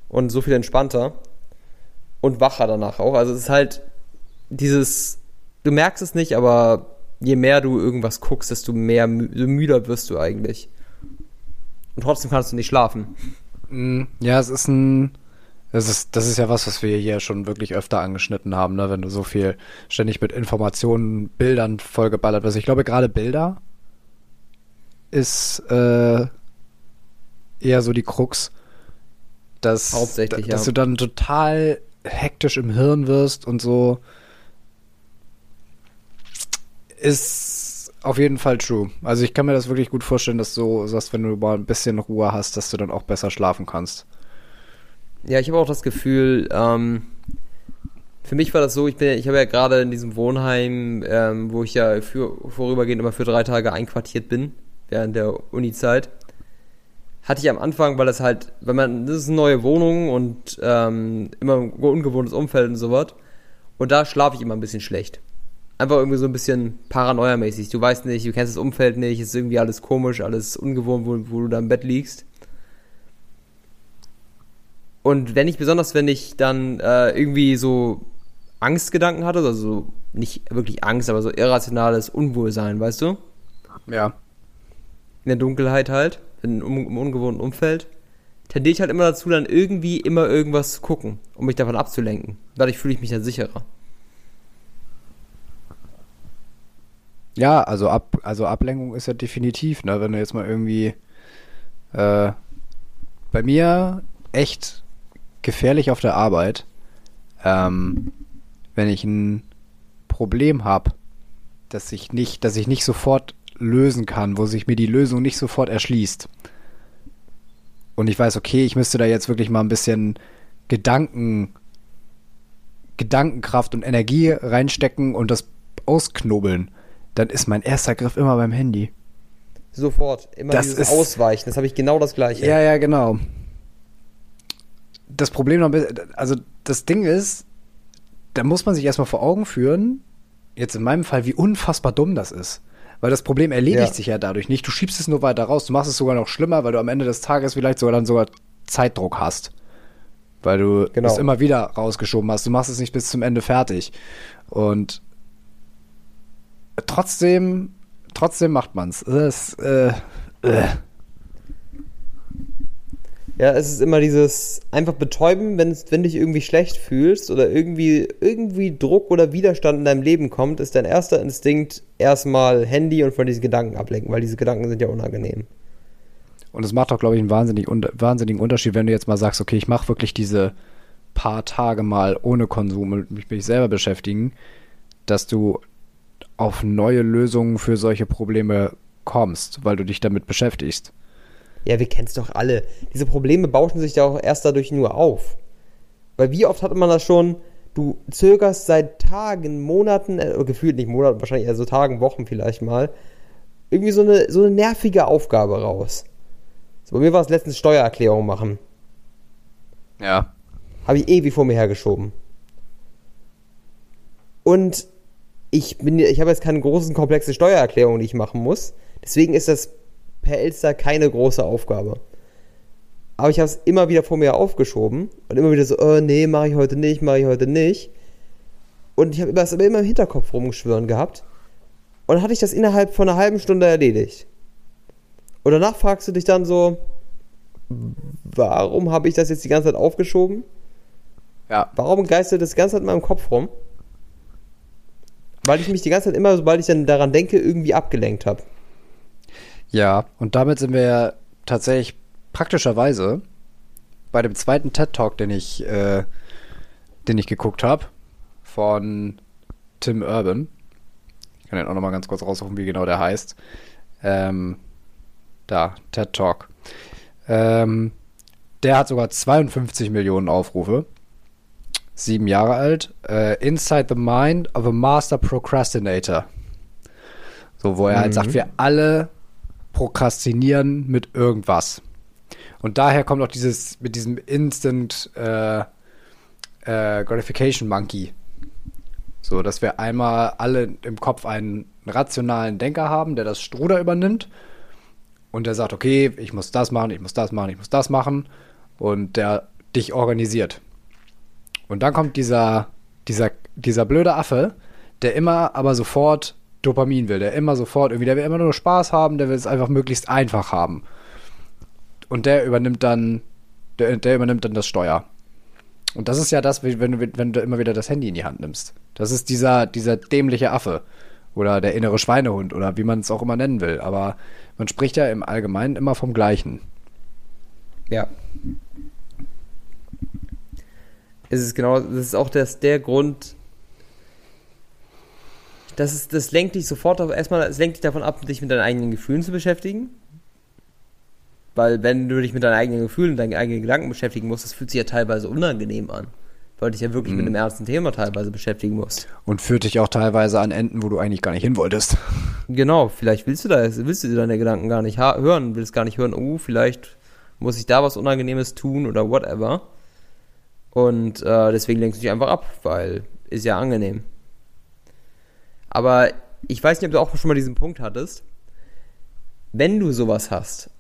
und so viel entspannter und wacher danach auch. Also es ist halt dieses, du merkst es nicht, aber je mehr du irgendwas guckst, desto mehr mü müder wirst du eigentlich. Und trotzdem kannst du nicht schlafen. Mm, ja, es ist ein, das ist, das ist ja was, was wir hier schon wirklich öfter angeschnitten haben, ne? wenn du so viel ständig mit Informationen, Bildern vollgeballert wirst. Ich glaube, gerade Bilder ist äh, eher so die Krux, dass, Hauptsächlich, dass ja. du dann total hektisch im Hirn wirst und so. Ist auf jeden Fall true. Also ich kann mir das wirklich gut vorstellen, dass du sagst, wenn du mal ein bisschen Ruhe hast, dass du dann auch besser schlafen kannst. Ja, ich habe auch das Gefühl, ähm, für mich war das so, ich ich habe ja gerade in diesem Wohnheim, ähm, wo ich ja für, vorübergehend immer für drei Tage einquartiert bin, während der Uni-Zeit, hatte ich am Anfang, weil das halt, wenn man, das ist eine neue Wohnung und ähm, immer ein ungewohntes Umfeld und sowas, und da schlafe ich immer ein bisschen schlecht. Einfach irgendwie so ein bisschen paranoiamäßig. Du weißt nicht, du kennst das Umfeld nicht, es ist irgendwie alles komisch, alles ungewohnt, wo, wo du da im Bett liegst. Und wenn ich, besonders wenn ich dann äh, irgendwie so Angstgedanken hatte, also nicht wirklich Angst, aber so irrationales Unwohlsein, weißt du? Ja. In der Dunkelheit halt, in, um, im ungewohnten Umfeld, tendiere ich halt immer dazu, dann irgendwie immer irgendwas zu gucken, um mich davon abzulenken. Dadurch fühle ich mich dann sicherer. Ja, also, Ab, also Ablenkung ist ja definitiv, ne? Wenn du jetzt mal irgendwie äh, bei mir echt gefährlich auf der Arbeit, ähm, wenn ich ein Problem habe, dass ich nicht, dass ich nicht sofort lösen kann, wo sich mir die Lösung nicht sofort erschließt. Und ich weiß, okay, ich müsste da jetzt wirklich mal ein bisschen Gedanken, Gedankenkraft und Energie reinstecken und das ausknobeln. Dann ist mein erster Griff immer beim Handy. Sofort, immer das dieses ist, Ausweichen, das habe ich genau das gleiche. Ja, ja, genau das Problem noch, also das Ding ist, da muss man sich erstmal vor Augen führen, jetzt in meinem Fall, wie unfassbar dumm das ist. Weil das Problem erledigt ja. sich ja dadurch nicht. Du schiebst es nur weiter raus. Du machst es sogar noch schlimmer, weil du am Ende des Tages vielleicht sogar dann sogar Zeitdruck hast. Weil du genau. es immer wieder rausgeschoben hast. Du machst es nicht bis zum Ende fertig. Und trotzdem, trotzdem macht man es. Äh, äh. Ja, es ist immer dieses einfach betäuben, wenn, wenn dich irgendwie schlecht fühlst oder irgendwie, irgendwie Druck oder Widerstand in deinem Leben kommt, ist dein erster Instinkt erstmal Handy und von diesen Gedanken ablenken, weil diese Gedanken sind ja unangenehm. Und es macht auch, glaube ich, einen wahnsinnig, wahnsinnigen Unterschied, wenn du jetzt mal sagst, okay, ich mache wirklich diese paar Tage mal ohne Konsum und mich, mich selber beschäftigen, dass du auf neue Lösungen für solche Probleme kommst, weil du dich damit beschäftigst. Ja, wir kennen es doch alle. Diese Probleme bauschen sich ja auch erst dadurch nur auf. Weil wie oft hat man das schon, du zögerst seit Tagen, Monaten, äh, gefühlt nicht Monaten, wahrscheinlich eher so Tagen, Wochen vielleicht mal, irgendwie so eine, so eine nervige Aufgabe raus. So, bei mir war es letztens Steuererklärung machen. Ja. Habe ich ewig vor mir hergeschoben. Und ich bin, ich habe jetzt keine großen, komplexe Steuererklärung, die ich machen muss. Deswegen ist das per Elster keine große Aufgabe. Aber ich habe es immer wieder vor mir aufgeschoben und immer wieder so, oh, nee, mache ich heute nicht, mache ich heute nicht. Und ich habe das immer im Hinterkopf rumgeschwören gehabt. Und dann hatte ich das innerhalb von einer halben Stunde erledigt. Und danach fragst du dich dann so, warum habe ich das jetzt die ganze Zeit aufgeschoben? Ja. Warum geistert das die ganze Zeit in meinem Kopf rum? Weil ich mich die ganze Zeit immer, sobald ich dann daran denke, irgendwie abgelenkt habe. Ja, und damit sind wir ja tatsächlich praktischerweise bei dem zweiten TED Talk, den ich, äh, den ich geguckt habe, von Tim Urban. Ich kann den auch noch mal ganz kurz raussuchen, wie genau der heißt. Ähm, da, TED Talk. Ähm, der hat sogar 52 Millionen Aufrufe. Sieben Jahre alt. Äh, Inside the Mind of a Master Procrastinator. So, wo er halt Mhm. sagt, wir alle prokrastinieren mit irgendwas. Und daher kommt auch dieses mit diesem Instant äh, äh, Gratification Monkey. So, dass wir einmal alle im Kopf einen rationalen Denker haben, der das Struder übernimmt und der sagt, okay, ich muss das machen, ich muss das machen, ich muss das machen und der dich organisiert. Und dann kommt dieser, dieser, dieser blöde Affe, der immer aber sofort Dopamin will, der immer sofort irgendwie, der will immer nur Spaß haben, der will es einfach möglichst einfach haben. Und der übernimmt dann, der, der übernimmt dann das Steuer. Und das ist ja das, wenn du, wenn du immer wieder das Handy in die Hand nimmst. Das ist dieser, dieser dämliche Affe. Oder der innere Schweinehund oder wie man es auch immer nennen will. Aber man spricht ja im Allgemeinen immer vom Gleichen. Ja. Es ist genau, das ist auch das, der Grund, das, ist, das lenkt dich sofort auf, erstmal, es lenkt dich davon ab, dich mit deinen eigenen Gefühlen zu beschäftigen. Weil wenn du dich mit deinen eigenen Gefühlen, deinen eigenen Gedanken beschäftigen musst, das fühlt sich ja teilweise unangenehm an. Weil du dich ja wirklich mit einem ernsten Thema teilweise beschäftigen musst. Und führt dich auch teilweise an Enden, wo du eigentlich gar nicht hin wolltest. Genau, vielleicht willst du da, willst du deine Gedanken gar nicht hören, willst gar nicht hören, oh, vielleicht muss ich da was Unangenehmes tun oder whatever. Und äh, deswegen lenkst du dich einfach ab, weil ist ja angenehm. Aber ich weiß nicht, ob du auch schon mal diesen Punkt hattest. Wenn du sowas hast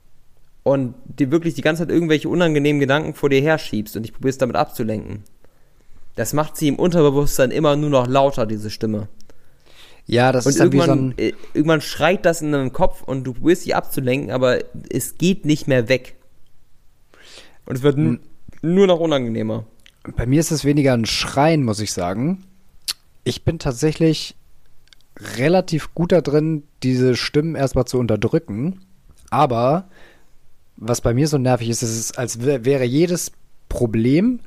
und dir wirklich die ganze Zeit irgendwelche unangenehmen Gedanken vor dir herschiebst und dich probierst damit abzulenken, das macht sie im Unterbewusstsein immer nur noch lauter, diese Stimme. Ja, das Und ist so irgendwann, ein. äh, irgendwann schreit das in deinem Kopf und du probierst dich abzulenken, aber es geht nicht mehr weg. Und es wird nur noch unangenehmer. Bei mir ist es weniger ein Schreien, muss ich sagen. Ich bin tatsächlich relativ gut da drin, diese Stimmen erstmal zu unterdrücken. Aber was bei mir so nervig ist, ist es, als wär- wäre jedes Problem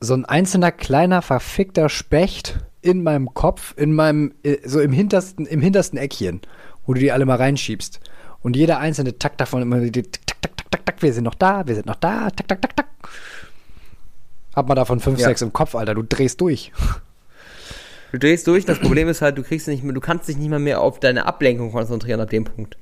so ein einzelner kleiner verfickter Specht in meinem Kopf, in meinem, äh, so im hintersten, im hintersten Eckchen, wo du die alle mal reinschiebst. Und jeder einzelne Takt davon immer die tak, tak, tak, tak, tak, wir sind noch da, wir sind noch da, tak, tak, tak, tak. Hab mal davon fünf, Ja. sechs im Kopf, Alter, du drehst durch. Du drehst durch, das Problem ist halt, du kriegst nicht mehr, du kannst dich nicht mal mehr auf deine Ablenkung konzentrieren ab dem Punkt.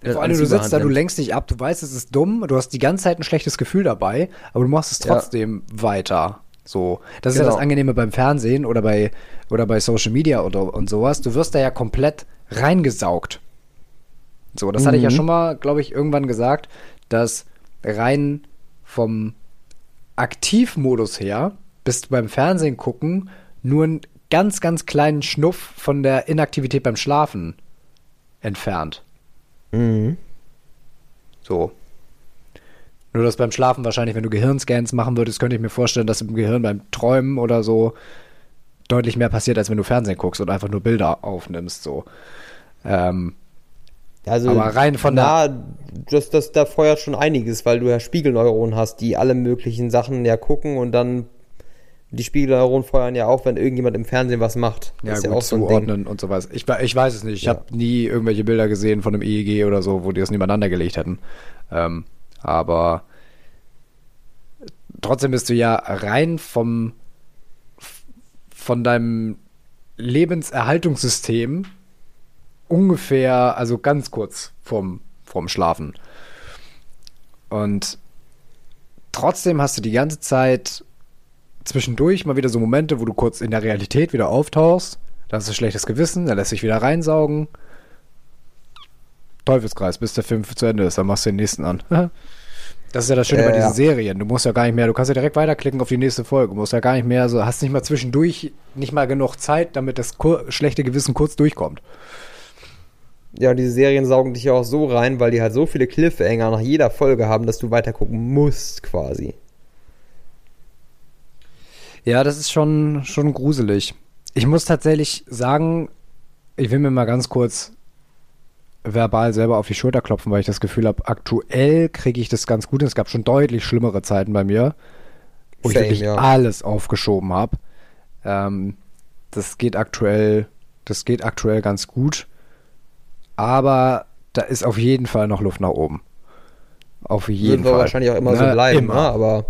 Das Vor allem, du sitzt da, du nimmt. lenkst dich ab, du weißt, es ist dumm, du hast die ganze Zeit ein schlechtes Gefühl dabei, aber du machst es Ja. trotzdem weiter. So, das ist ja Genau. das Angenehme beim Fernsehen oder bei, oder bei Social Media oder, und sowas. Du wirst da ja komplett reingesaugt. So, das hatte ich ja Mhm. schon mal, glaube ich, irgendwann gesagt, dass rein vom Aktivmodus her bist du beim Fernsehen gucken nur einen ganz, ganz kleinen Schnuff von der Inaktivität beim Schlafen entfernt. Mhm. So. Nur dass beim Schlafen wahrscheinlich, wenn du Gehirnscans machen würdest, könnte ich mir vorstellen, dass im Gehirn beim Träumen oder so deutlich mehr passiert, als wenn du Fernsehen guckst und einfach nur Bilder aufnimmst. So. Ähm, Also, Aber rein von na, das, das, da feuert schon einiges, weil du ja Spiegelneuronen hast, die alle möglichen Sachen ja gucken und dann die Spiegelneuronen feuern ja auch, wenn irgendjemand im Fernsehen was macht. ja, ist gut, ja auch so ein Ding. und sowas. Ich, we- ich weiß es nicht. Ich Ja. habe nie irgendwelche Bilder gesehen von einem EEG oder so, wo die das nebeneinander gelegt hätten. Ähm, aber trotzdem bist du ja rein vom von deinem Lebenserhaltungssystem ungefähr, also ganz kurz vorm, vorm Schlafen. Und trotzdem hast du die ganze Zeit zwischendurch mal wieder so Momente, wo du kurz in der Realität wieder auftauchst. Da hast du schlechtes Gewissen, dann lässt sich wieder reinsaugen. Teufelskreis, bis der Film zu Ende ist, dann machst du den nächsten an. Das ist ja das Schöne Ja, bei diesen ja. Serien. Du musst ja gar nicht mehr, du kannst ja direkt weiterklicken auf die nächste Folge. Du musst ja gar nicht mehr, so hast nicht mal zwischendurch nicht mal genug Zeit, damit das schlechte Gewissen kurz durchkommt. Ja, und diese Serien saugen dich ja auch so rein, weil die halt so viele Cliffhanger nach jeder Folge haben, dass du weiter gucken musst, quasi. Ja, das ist schon, schon gruselig. Ich muss tatsächlich sagen, ich will mir mal ganz kurz verbal selber auf die Schulter klopfen, weil ich das Gefühl habe, aktuell kriege ich das ganz gut. Es gab schon deutlich schlimmere Zeiten bei mir, wo ich Same, wirklich ja. alles aufgeschoben habe. Ähm, das geht aktuell, das geht aktuell ganz gut. Aber da ist auf jeden Fall noch Luft nach oben. Auf jeden wird Fall. wahrscheinlich auch immer Na, so bleiben, immer. Ne? aber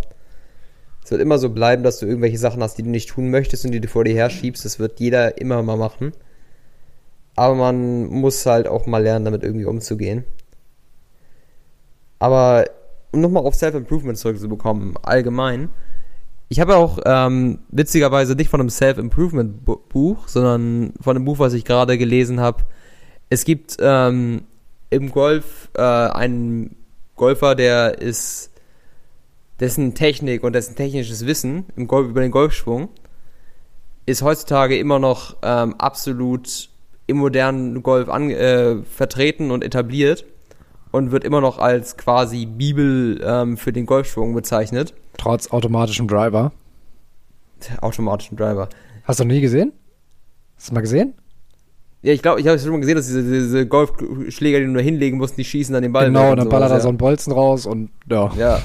es wird immer so bleiben, dass du irgendwelche Sachen hast, die du nicht tun möchtest und die du vor dir herschiebst. Das wird jeder immer mal machen. Aber man muss halt auch mal lernen, damit irgendwie umzugehen. Aber um nochmal auf Self-Improvement zurückzubekommen, allgemein. Ich habe auch ähm, witzigerweise nicht von einem Self-Improvement-Buch, sondern von einem Buch, was ich gerade gelesen habe. Es gibt ähm, im Golf äh, einen Golfer, der ist dessen Technik und dessen technisches Wissen im Golf, über den Golfschwung ist heutzutage immer noch ähm, absolut im modernen Golf an, äh, vertreten und etabliert und wird immer noch als quasi Bibel ähm, für den Golfschwung bezeichnet. Trotz automatischem Driver. Automatischen Driver. Hast du noch nie gesehen? Hast du mal gesehen? Ja, ich glaube, ich habe schon mal gesehen, dass diese, diese Golfschläger, die du nur hinlegen musst, die schießen an den Ball. genau, und dann ballert er ja. so einen Bolzen raus und ja. Ja.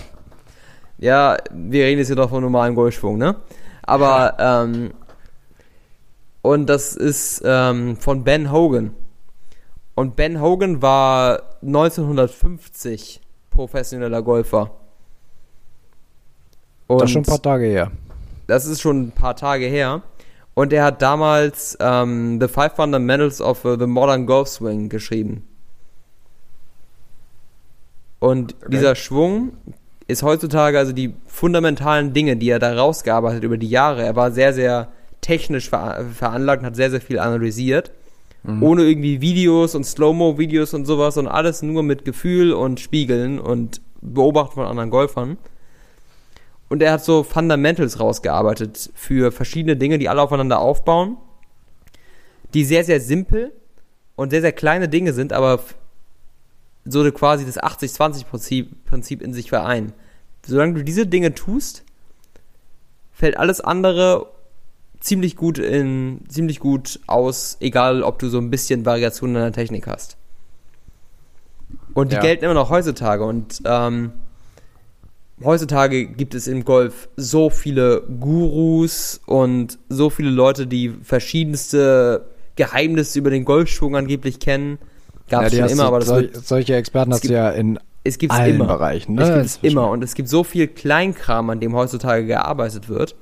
Ja, wir reden jetzt hier doch von normalem Golfschwung, ne? Aber, ähm, und das ist ähm, von Ben Hogan. Und Ben Hogan war 1950 professioneller Golfer. Und das ist schon ein paar Tage her. das ist schon ein paar Tage her. Und er hat damals ähm, The Five Fundamentals of uh, the Modern Golf Swing geschrieben. Und dieser Schwung ist heutzutage also die fundamentalen Dinge, die er da rausgearbeitet über die Jahre. Er war sehr, sehr technisch ver veranlagt und hat sehr, sehr viel analysiert. Ohne irgendwie Videos und Slow-Mo-Videos und sowas und alles nur mit Gefühl und Spiegeln und Beobachten von anderen Golfern. Und er hat so Fundamentals rausgearbeitet für verschiedene Dinge, die alle aufeinander aufbauen, die sehr, sehr simpel und sehr, sehr kleine Dinge sind, aber so quasi das 80-20-Prinzip Prinzip in sich vereinen. Solange du diese Dinge tust, fällt alles andere ziemlich gut in ziemlich gut aus, egal ob du so ein bisschen Variation in der Technik hast. Und die Ja. gelten immer noch heutzutage und ähm, heutzutage gibt es im Golf so viele Gurus und so viele Leute, die verschiedenste Geheimnisse über den Golfschwung angeblich kennen. Gab es die schon immer, aber das sol solche Experten hast du ja in es gibt allen immer. Bereichen. Ne? Es gibt es immer und es gibt so viel Kleinkram, an dem heutzutage gearbeitet wird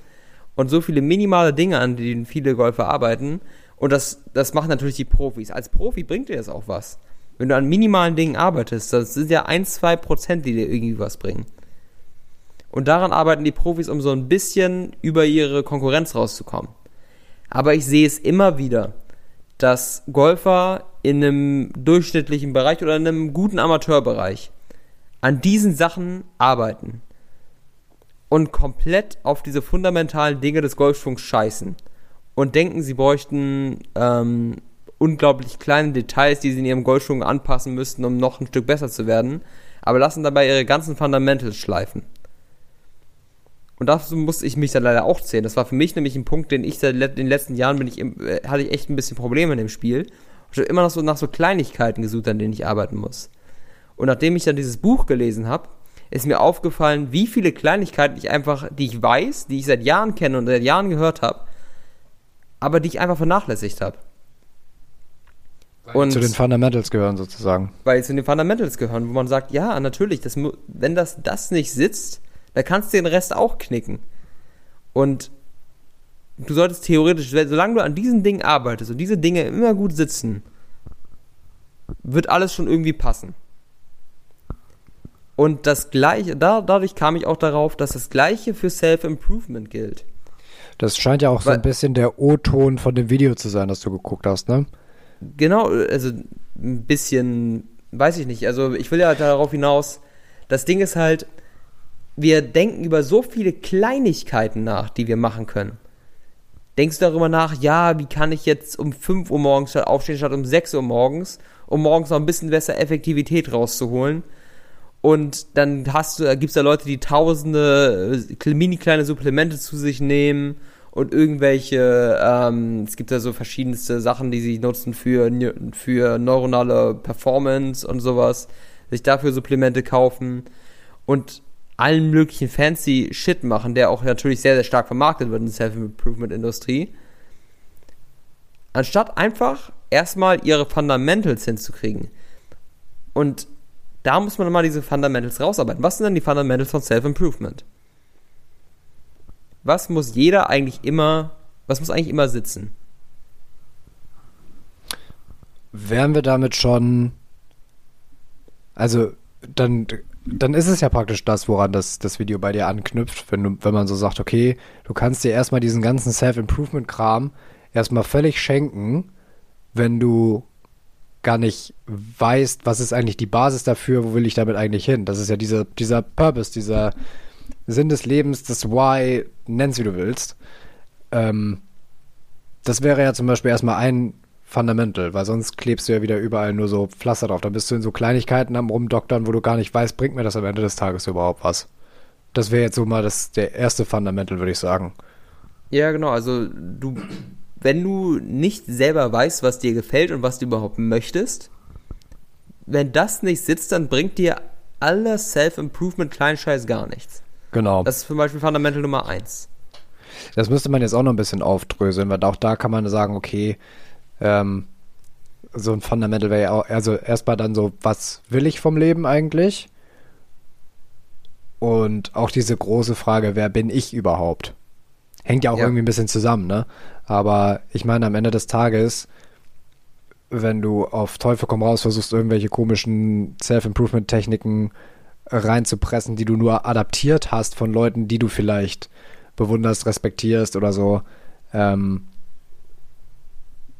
und so viele minimale Dinge, an denen viele Golfer arbeiten und das, das machen natürlich die Profis. Als Profi bringt dir das auch was. Wenn du an minimalen Dingen arbeitest, das sind ja ein, zwei Prozent, die dir irgendwie was bringen. Und daran arbeiten die Profis, um so ein bisschen über ihre Konkurrenz rauszukommen. Aber ich sehe es immer wieder, dass Golfer in einem durchschnittlichen Bereich oder in einem guten Amateurbereich an diesen Sachen arbeiten und komplett auf diese fundamentalen Dinge des Golfschwungs scheißen und denken, sie bräuchten ähm, unglaublich kleine Details, die sie in ihrem Golfschwung anpassen müssten, um noch ein Stück besser zu werden, aber lassen dabei ihre ganzen Fundamentals schleifen. Und dazu musste ich mich dann leider auch zählen. Das war für mich nämlich ein Punkt, den ich seit den letzten Jahren bin ich, äh, hatte ich echt ein bisschen Probleme in dem Spiel. Ich habe immer noch so nach so Kleinigkeiten gesucht, an denen ich arbeiten muss. Und nachdem ich dann dieses Buch gelesen habe, ist mir aufgefallen, wie viele Kleinigkeiten ich einfach, die ich weiß, die ich seit Jahren kenne und seit Jahren gehört habe, aber die ich einfach vernachlässigt habe. Und zu den Fundamentals gehören sozusagen. weil sie zu den Fundamentals gehören, wo man sagt, ja, natürlich, das, wenn das, das nicht sitzt, dann kannst du den Rest auch knicken. Und du solltest theoretisch, solange du an diesen Dingen arbeitest und diese Dinge immer gut sitzen, wird alles schon irgendwie passen. Und das gleiche, da, dadurch kam ich auch darauf, dass das gleiche für Self-Improvement gilt. Das scheint ja auch so Weil- ein bisschen der O-Ton von dem Video zu sein, das du geguckt hast, ne? Genau, also ein bisschen, weiß ich nicht. Also ich will ja darauf hinaus, das Ding ist halt, wir denken über so viele Kleinigkeiten nach, die wir machen können. Denkst du darüber nach, ja, wie kann ich jetzt um 5 Uhr morgens statt aufstehen, statt um 6 Uhr morgens, um morgens noch ein bisschen besser Effektivität rauszuholen? Und dann hast du, gibt es da Leute, die tausende äh, mini kleine Supplemente zu sich nehmen und irgendwelche, ähm, es gibt da so verschiedenste Sachen, die sie nutzen für, für neuronale Performance und sowas, sich dafür Supplemente kaufen und allen möglichen fancy Shit machen, der auch natürlich sehr, sehr stark vermarktet wird in der Self-Improvement-Industrie. Anstatt einfach erstmal ihre Fundamentals hinzukriegen. Und da muss man mal diese Fundamentals rausarbeiten. Was sind denn die Fundamentals von Self-Improvement? Was muss jeder eigentlich immer, was muss eigentlich immer sitzen? Wären wir damit schon, also dann, dann ist es ja praktisch das, woran das, das Video bei dir anknüpft, wenn, du, wenn man so sagt, okay, du kannst dir erstmal diesen ganzen Self-Improvement-Kram erstmal völlig schenken, wenn du gar nicht weißt, was ist eigentlich die Basis dafür, wo will ich damit eigentlich hin. Das ist ja dieser, dieser Purpose, dieser Sinn des Lebens, das Why, nenn's wie du willst. Ähm, das wäre ja zum Beispiel erstmal ein Fundamental, weil sonst klebst du ja wieder überall nur so Pflaster drauf. Dann bist du in so Kleinigkeiten am Rumdoktern, wo du gar nicht weißt, bringt mir das am Ende des Tages überhaupt was. Das wäre jetzt so mal das, der erste Fundamental, würde ich sagen. Ja, genau. Also du, wenn du nicht selber weißt, was dir gefällt und was du überhaupt möchtest, wenn das nicht sitzt, dann bringt dir aller Self-Improvement Kleinscheiß gar nichts. Genau. Das ist zum Beispiel Fundamental Nummer eins. Das müsste man jetzt auch noch ein bisschen aufdröseln, weil auch da kann man sagen, okay, ähm, so ein Fundamental wäre ja auch, also erstmal dann so, was will ich vom Leben eigentlich? Und auch diese große Frage, wer bin ich überhaupt? Hängt ja auch ja. irgendwie ein bisschen zusammen, ne? Aber ich meine, am Ende des Tages, wenn du auf Teufel komm raus versuchst, irgendwelche komischen Self-Improvement-Techniken reinzupressen, die du nur adaptiert hast von Leuten, die du vielleicht bewunderst, respektierst oder so, ähm,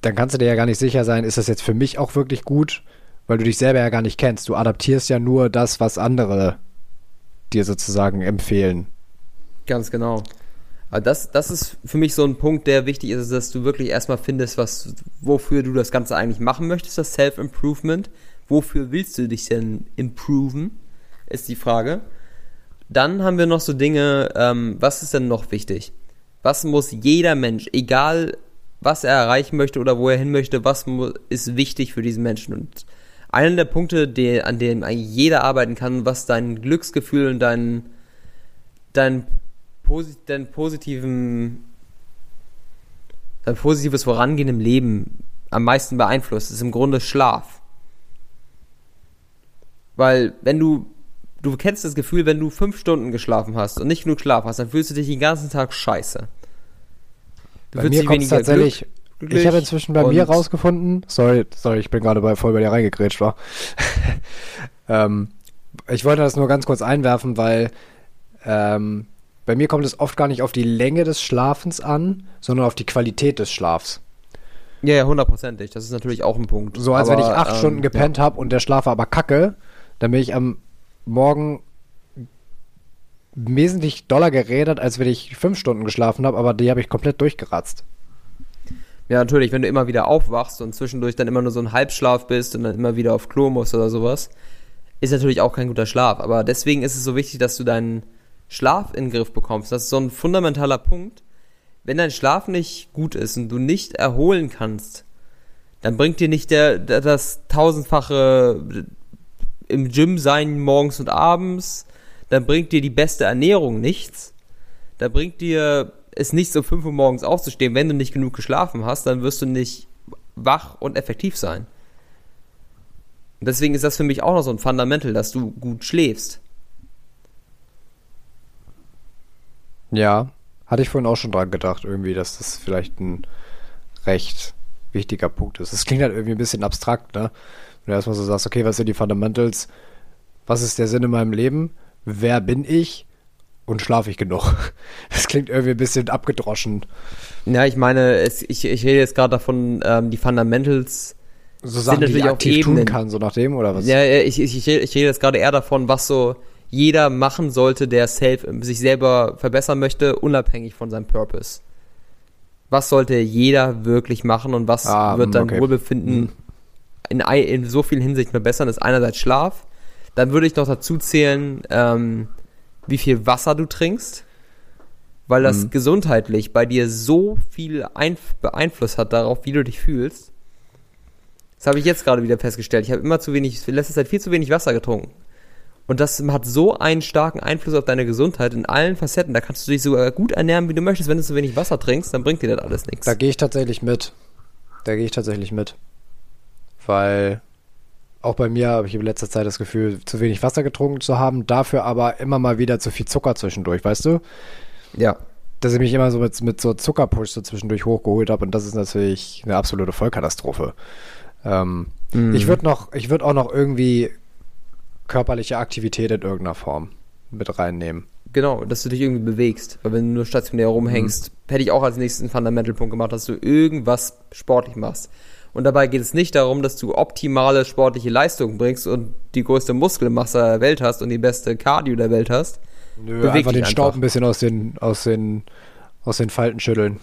dann kannst du dir ja gar nicht sicher sein, ist das jetzt für mich auch wirklich gut, weil du dich selber ja gar nicht kennst. Du adaptierst ja nur das, was andere dir sozusagen empfehlen. Ganz genau. Aber das, das ist für mich so ein Punkt, der wichtig ist, dass du wirklich erstmal findest, was, wofür du das Ganze eigentlich machen möchtest, das Self-Improvement. Wofür willst du dich denn improven, ist die Frage. Dann haben wir noch so Dinge, ähm, was ist denn noch wichtig? Was muss jeder Mensch, egal was er erreichen möchte oder wo er hin möchte, was ist wichtig für diesen Menschen. Und einer der Punkte, die, an dem jeder arbeiten kann, was dein Glücksgefühl und dein, dein, dein positiven dein positives Vorangehen im Leben am meisten beeinflusst, ist im Grunde Schlaf. Weil wenn du, du kennst das Gefühl, wenn du fünf Stunden geschlafen hast und nicht genug Schlaf hast, dann fühlst du dich den ganzen Tag scheiße. Bei mir kommt tatsächlich. Glück, ich habe inzwischen bei mir rausgefunden, sorry, sorry, ich bin gerade bei, voll bei dir reingegrätscht war. ähm, ich wollte das nur ganz kurz einwerfen, weil ähm, bei mir kommt es oft gar nicht auf die Länge des Schlafens an, sondern auf die Qualität des Schlafs. Ja, ja, hundertprozentig. Das ist natürlich auch ein Punkt. So, als aber, wenn ich acht ähm, Stunden gepennt ja. habe und der Schlaf aber kacke, dann bin ich am Morgen wesentlich doller geredet, als wenn ich fünf Stunden geschlafen habe, aber die habe ich komplett durchgeratzt. Ja, natürlich, wenn du immer wieder aufwachst und zwischendurch dann immer nur so ein Halbschlaf bist und dann immer wieder auf Klo musst oder sowas, ist natürlich auch kein guter Schlaf. Aber deswegen ist es so wichtig, dass du deinen Schlaf in den Griff bekommst. Das ist so ein fundamentaler Punkt. Wenn dein Schlaf nicht gut ist und du nicht erholen kannst, dann bringt dir nicht der, der das tausendfache im Gym sein morgens und abends, dann bringt dir die beste Ernährung nichts. Da bringt dir es nichts, um 5 Uhr morgens aufzustehen. Wenn du nicht genug geschlafen hast, dann wirst du nicht wach und effektiv sein. Und deswegen ist das für mich auch noch so ein Fundamental, dass du gut schläfst. Ja, hatte ich vorhin auch schon dran gedacht, irgendwie, dass das vielleicht ein recht wichtiger Punkt ist. Es klingt halt irgendwie ein bisschen abstrakt, ne? Wenn du erstmal so sagst, okay, was sind die Fundamentals? Was ist der Sinn in meinem Leben? Wer bin ich und schlafe ich genug? Das klingt irgendwie ein bisschen abgedroschen. Ja, ich meine, es, ich, ich rede jetzt gerade davon, ähm, die Fundamentals so Sachen, sind natürlich die ich aktiv auch tun kann, so nach dem, oder was? Ja, ich, ich, ich, ich rede jetzt gerade eher davon, was so jeder machen sollte, der self, sich selber verbessern möchte, unabhängig von seinem Purpose. Was sollte jeder wirklich machen und was ah, wird dein okay. Wohlbefinden mhm. in, in so vielen Hinsichten verbessern? Das ist einerseits Schlaf, dann würde ich noch dazu zählen, ähm, wie viel Wasser du trinkst, weil das mhm. gesundheitlich bei dir so viel Einf Einfluss hat darauf, wie du dich fühlst. Das habe ich jetzt gerade wieder festgestellt. Ich habe immer zu wenig, in letzter Zeit viel zu wenig Wasser getrunken. Und das hat so einen starken Einfluss auf deine Gesundheit in allen Facetten. Da kannst du dich sogar gut ernähren, wie du möchtest. Wenn du zu wenig Wasser trinkst, dann bringt dir das alles nichts. Da gehe ich tatsächlich mit. Da gehe ich tatsächlich mit. Weil auch bei mir habe ich in letzter Zeit das Gefühl, zu wenig Wasser getrunken zu haben, dafür aber immer mal wieder zu viel Zucker zwischendurch, weißt du? Ja. Dass ich mich immer so mit, mit so Zuckerpush so zwischendurch hochgeholt habe und das ist natürlich eine absolute Vollkatastrophe. Ähm, Mhm. Ich würde noch, ich würde auch noch irgendwie körperliche Aktivität in irgendeiner Form mit reinnehmen. Genau, dass du dich irgendwie bewegst. Weil wenn du nur stationär rumhängst, hätte ich auch als nächsten Fundamental-Punkt gemacht, dass du irgendwas sportlich machst. Und dabei geht es nicht darum, dass du optimale sportliche Leistungen bringst und die größte Muskelmasse der Welt hast und die beste Cardio der Welt hast. Nö, Beweg einfach den Staub einfach. ein bisschen aus den, aus den, aus den Falten schütteln.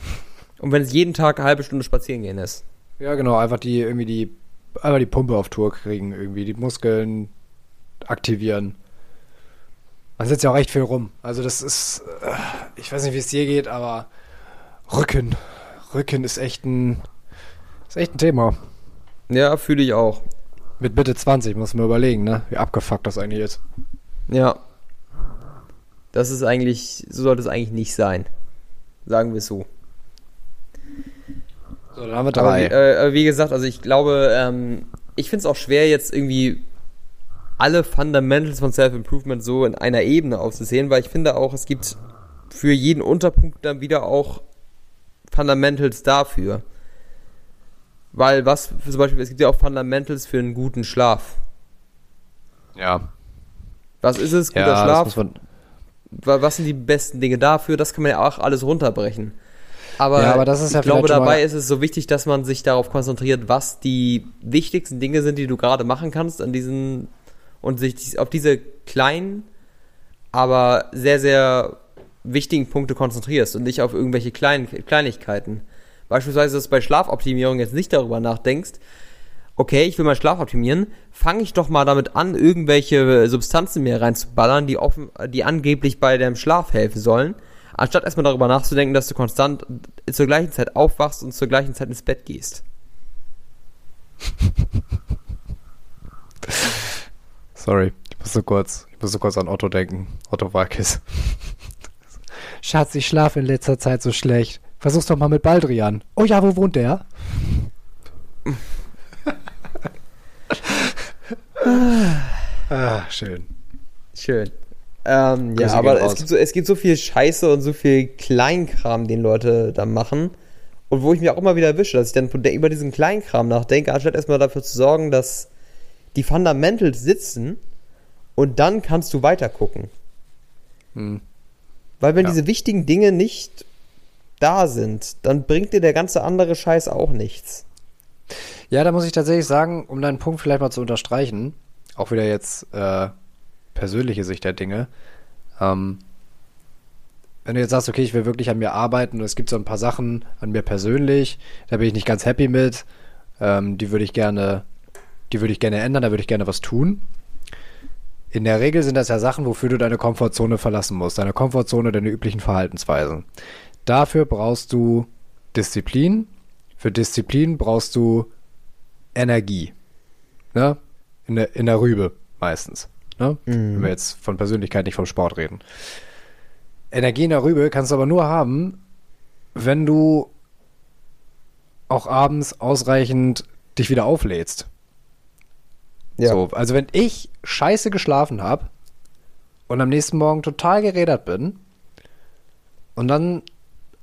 Und wenn es jeden Tag eine halbe Stunde spazieren gehen ist. Ja, genau, einfach die, irgendwie die, einfach die Pumpe auf Tour kriegen, irgendwie die Muskeln aktivieren. Man sitzt ja auch echt viel rum. Also das ist, äh, ich weiß nicht, wie es dir geht, aber Rücken, Rücken ist echt ein, ist echt ein Thema. Ja, fühle ich auch. Mit Mitte 20 muss man überlegen, ne? Wie abgefuckt das eigentlich ist. Ja. Das ist eigentlich, so sollte es eigentlich nicht sein. Sagen wir es so. So, dann haben wir Aber wie, drei. äh, wie gesagt, also ich glaube, ähm, ich finde es auch schwer, jetzt irgendwie alle Fundamentals von Self-Improvement so in einer Ebene aufzusehen, weil ich finde auch, es gibt für jeden Unterpunkt dann wieder auch Fundamentals dafür. Weil was, zum Beispiel, es gibt ja auch Fundamentals für einen guten Schlaf. ja. Was ist es? Guter ja, Schlaf? was sind die besten Dinge dafür? Das kann man ja auch alles runterbrechen. Aber, Ja, aber das ist ich ja glaube, vielleicht schon dabei ist es so wichtig, dass man sich darauf konzentriert, was die wichtigsten Dinge sind, die du gerade machen kannst an diesen und sich auf diese kleinen, aber sehr, sehr wichtigen Punkte konzentrierst und nicht auf irgendwelche kleinen Kleinigkeiten. Beispielsweise, dass du bei Schlafoptimierung jetzt nicht darüber nachdenkst, okay, ich will meinen Schlaf optimieren, fange ich doch mal damit an, irgendwelche Substanzen mir reinzuballern, die, offen, die angeblich bei deinem Schlaf helfen sollen, anstatt erstmal darüber nachzudenken, dass du konstant zur gleichen Zeit aufwachst und zur gleichen Zeit ins Bett gehst. sorry, ich muss so kurz, ich muss so kurz an Otto denken. Otto Walkes. Schatz, ich schlafe in letzter Zeit so schlecht. Versuch's doch mal mit Baldrian. Oh ja, wo wohnt der? ah, schön. Schön. Ähm, ja, aber es gibt, so, es gibt so viel Scheiße und so viel Kleinkram, den Leute da machen. Und wo ich mich auch immer wieder erwische, dass ich dann über diesen Kleinkram nachdenke, anstatt erstmal dafür zu sorgen, dass die Fundamentals sitzen und dann kannst du weiter gucken. Hm. Weil wenn Ja. diese wichtigen Dinge nicht da sind, dann bringt dir der ganze andere Scheiß auch nichts. Ja, da muss ich tatsächlich sagen, um deinen Punkt vielleicht mal zu unterstreichen, auch wieder jetzt äh, persönliche Sicht der Dinge. Ähm, wenn du jetzt sagst, okay, ich will wirklich an mir arbeiten und es gibt so ein paar Sachen an mir persönlich, da bin ich nicht ganz happy mit, ähm, die würde ich gerne, die würde ich gerne ändern, da würde ich gerne was tun. In der Regel sind das ja Sachen, wofür du deine Komfortzone verlassen musst, deine Komfortzone, deine üblichen Verhaltensweisen. Dafür brauchst du Disziplin. Für Disziplin brauchst du Energie. Ne? In der, in der Rübe meistens. Ne? Wenn wir jetzt von Persönlichkeit, nicht vom Sport reden. Energie in der Rübe kannst du aber nur haben, wenn du auch abends ausreichend dich wieder auflädst. So, also wenn ich scheiße geschlafen habe und am nächsten Morgen total gerädert bin und dann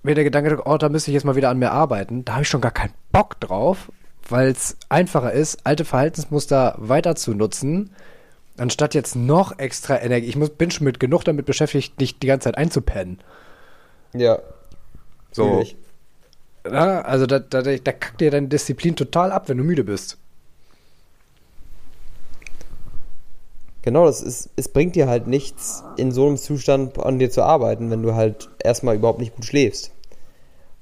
mir der Gedanke, oh, da müsste ich jetzt mal wieder an mir arbeiten, da habe ich schon gar keinen Bock drauf, weil es einfacher ist, alte Verhaltensmuster weiter zu nutzen, anstatt jetzt noch extra Energie. Ich muss, bin schon mit genug damit beschäftigt, nicht die ganze Zeit einzupennen. Ja. So. Ja, also da, da, da kackt dir deine Disziplin total ab, wenn du müde bist. Genau, das ist, es bringt dir halt nichts, in so einem Zustand an dir zu arbeiten, wenn du halt erstmal überhaupt nicht gut schläfst.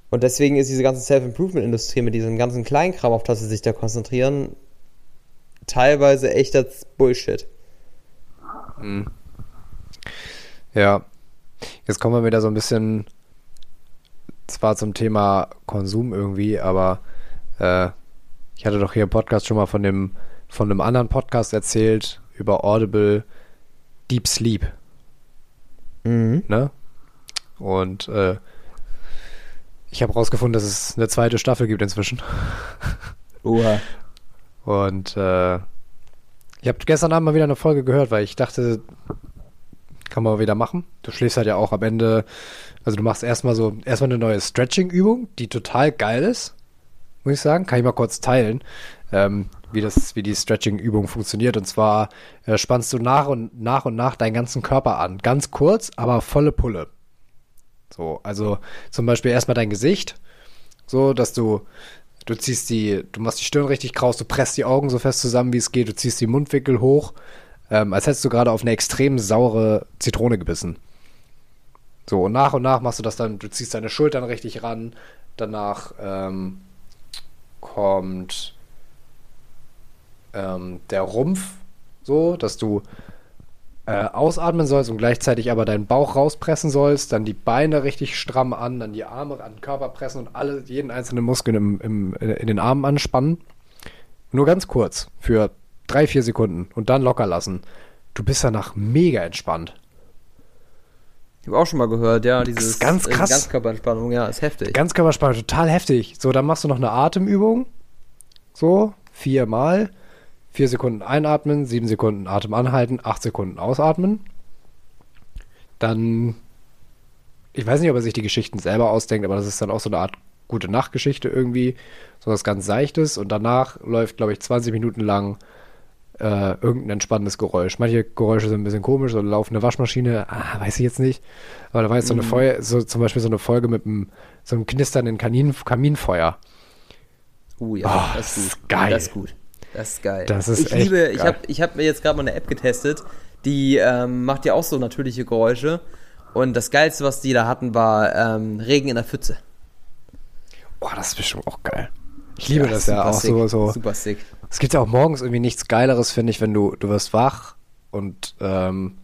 Und deswegen ist diese ganze Self-Improvement-Industrie mit diesem ganzen Kleinkram, auf das sie sich da konzentrieren, teilweise echter Bullshit. Ja. Jetzt kommen wir wieder so ein bisschen zwar zum Thema Konsum irgendwie, aber äh, ich hatte doch hier im Podcast schon mal von dem von einem anderen Podcast erzählt über Audible Deep Sleep, Mhm. ne? Und äh, ich habe rausgefunden, dass es eine zweite Staffel gibt inzwischen. Oha. Und äh, Ich habe gestern Abend mal wieder eine Folge gehört, weil ich dachte, kann man wieder machen. Du schläfst halt ja auch am Ende, also du machst erstmal so, erstmal eine neue Stretching-Übung, die total geil ist, muss ich sagen. Kann ich mal kurz teilen, ähm, wie das, wie die Stretching-Übung funktioniert. Und zwar äh, spannst du nach und nach und nach deinen ganzen Körper an. Ganz kurz, aber volle Pulle. So, also zum Beispiel erstmal dein Gesicht, so dass du Du ziehst die, du machst die Stirn richtig kraus, du presst die Augen so fest zusammen, wie es geht, du ziehst die Mundwinkel hoch, ähm, als hättest du gerade auf eine extrem saure Zitrone gebissen. So, und nach und nach machst du das dann, du ziehst deine Schultern richtig ran, danach ähm, kommt ähm, der Rumpf, so, dass du äh, ausatmen sollst und gleichzeitig aber deinen Bauch rauspressen sollst, dann die Beine richtig stramm an, dann die Arme an den Körper pressen und alle, jeden einzelnen Muskel im, im, in den Armen anspannen. Nur ganz kurz, für drei, vier Sekunden und dann locker lassen. Du bist danach mega entspannt. Ich habe auch schon mal gehört, ja, dieses ganz krass. Äh, Ganzkörperentspannung, ja, ist heftig. Ganzkörperspannung, total heftig. So, dann machst du noch eine Atemübung. So, viermal. Vier Sekunden einatmen, sieben Sekunden Atem anhalten, acht Sekunden ausatmen. Dann, ich weiß nicht, ob er sich die Geschichten selber ausdenkt, aber das ist dann auch so eine Art gute Nachtgeschichte irgendwie, so was ganz Seichtes. Und danach läuft, glaube ich, 20 Minuten lang äh, irgendein entspannendes Geräusch. Manche Geräusche sind ein bisschen komisch, so eine laufende Waschmaschine, ah, weiß ich jetzt nicht. Aber da war jetzt so eine mhm. Feuer, so zum Beispiel so eine Folge mit einem, so einem knisternden Kamin, Kaminfeuer. Uh, ja, oh, das ist geil. Das ist gut. Das ist geil. Das ist ich echt liebe, geil. ich habe ich hab mir jetzt gerade mal eine App getestet, die ähm, macht ja auch so natürliche Geräusche. Und das Geilste, was die da hatten, war ähm, Regen in der Pfütze. Boah, das ist bestimmt auch geil. Ich liebe ja, das ja auch sick. so, so. Super sick. Es gibt ja auch morgens irgendwie nichts Geileres, finde ich, wenn du, du wirst wach und ähm,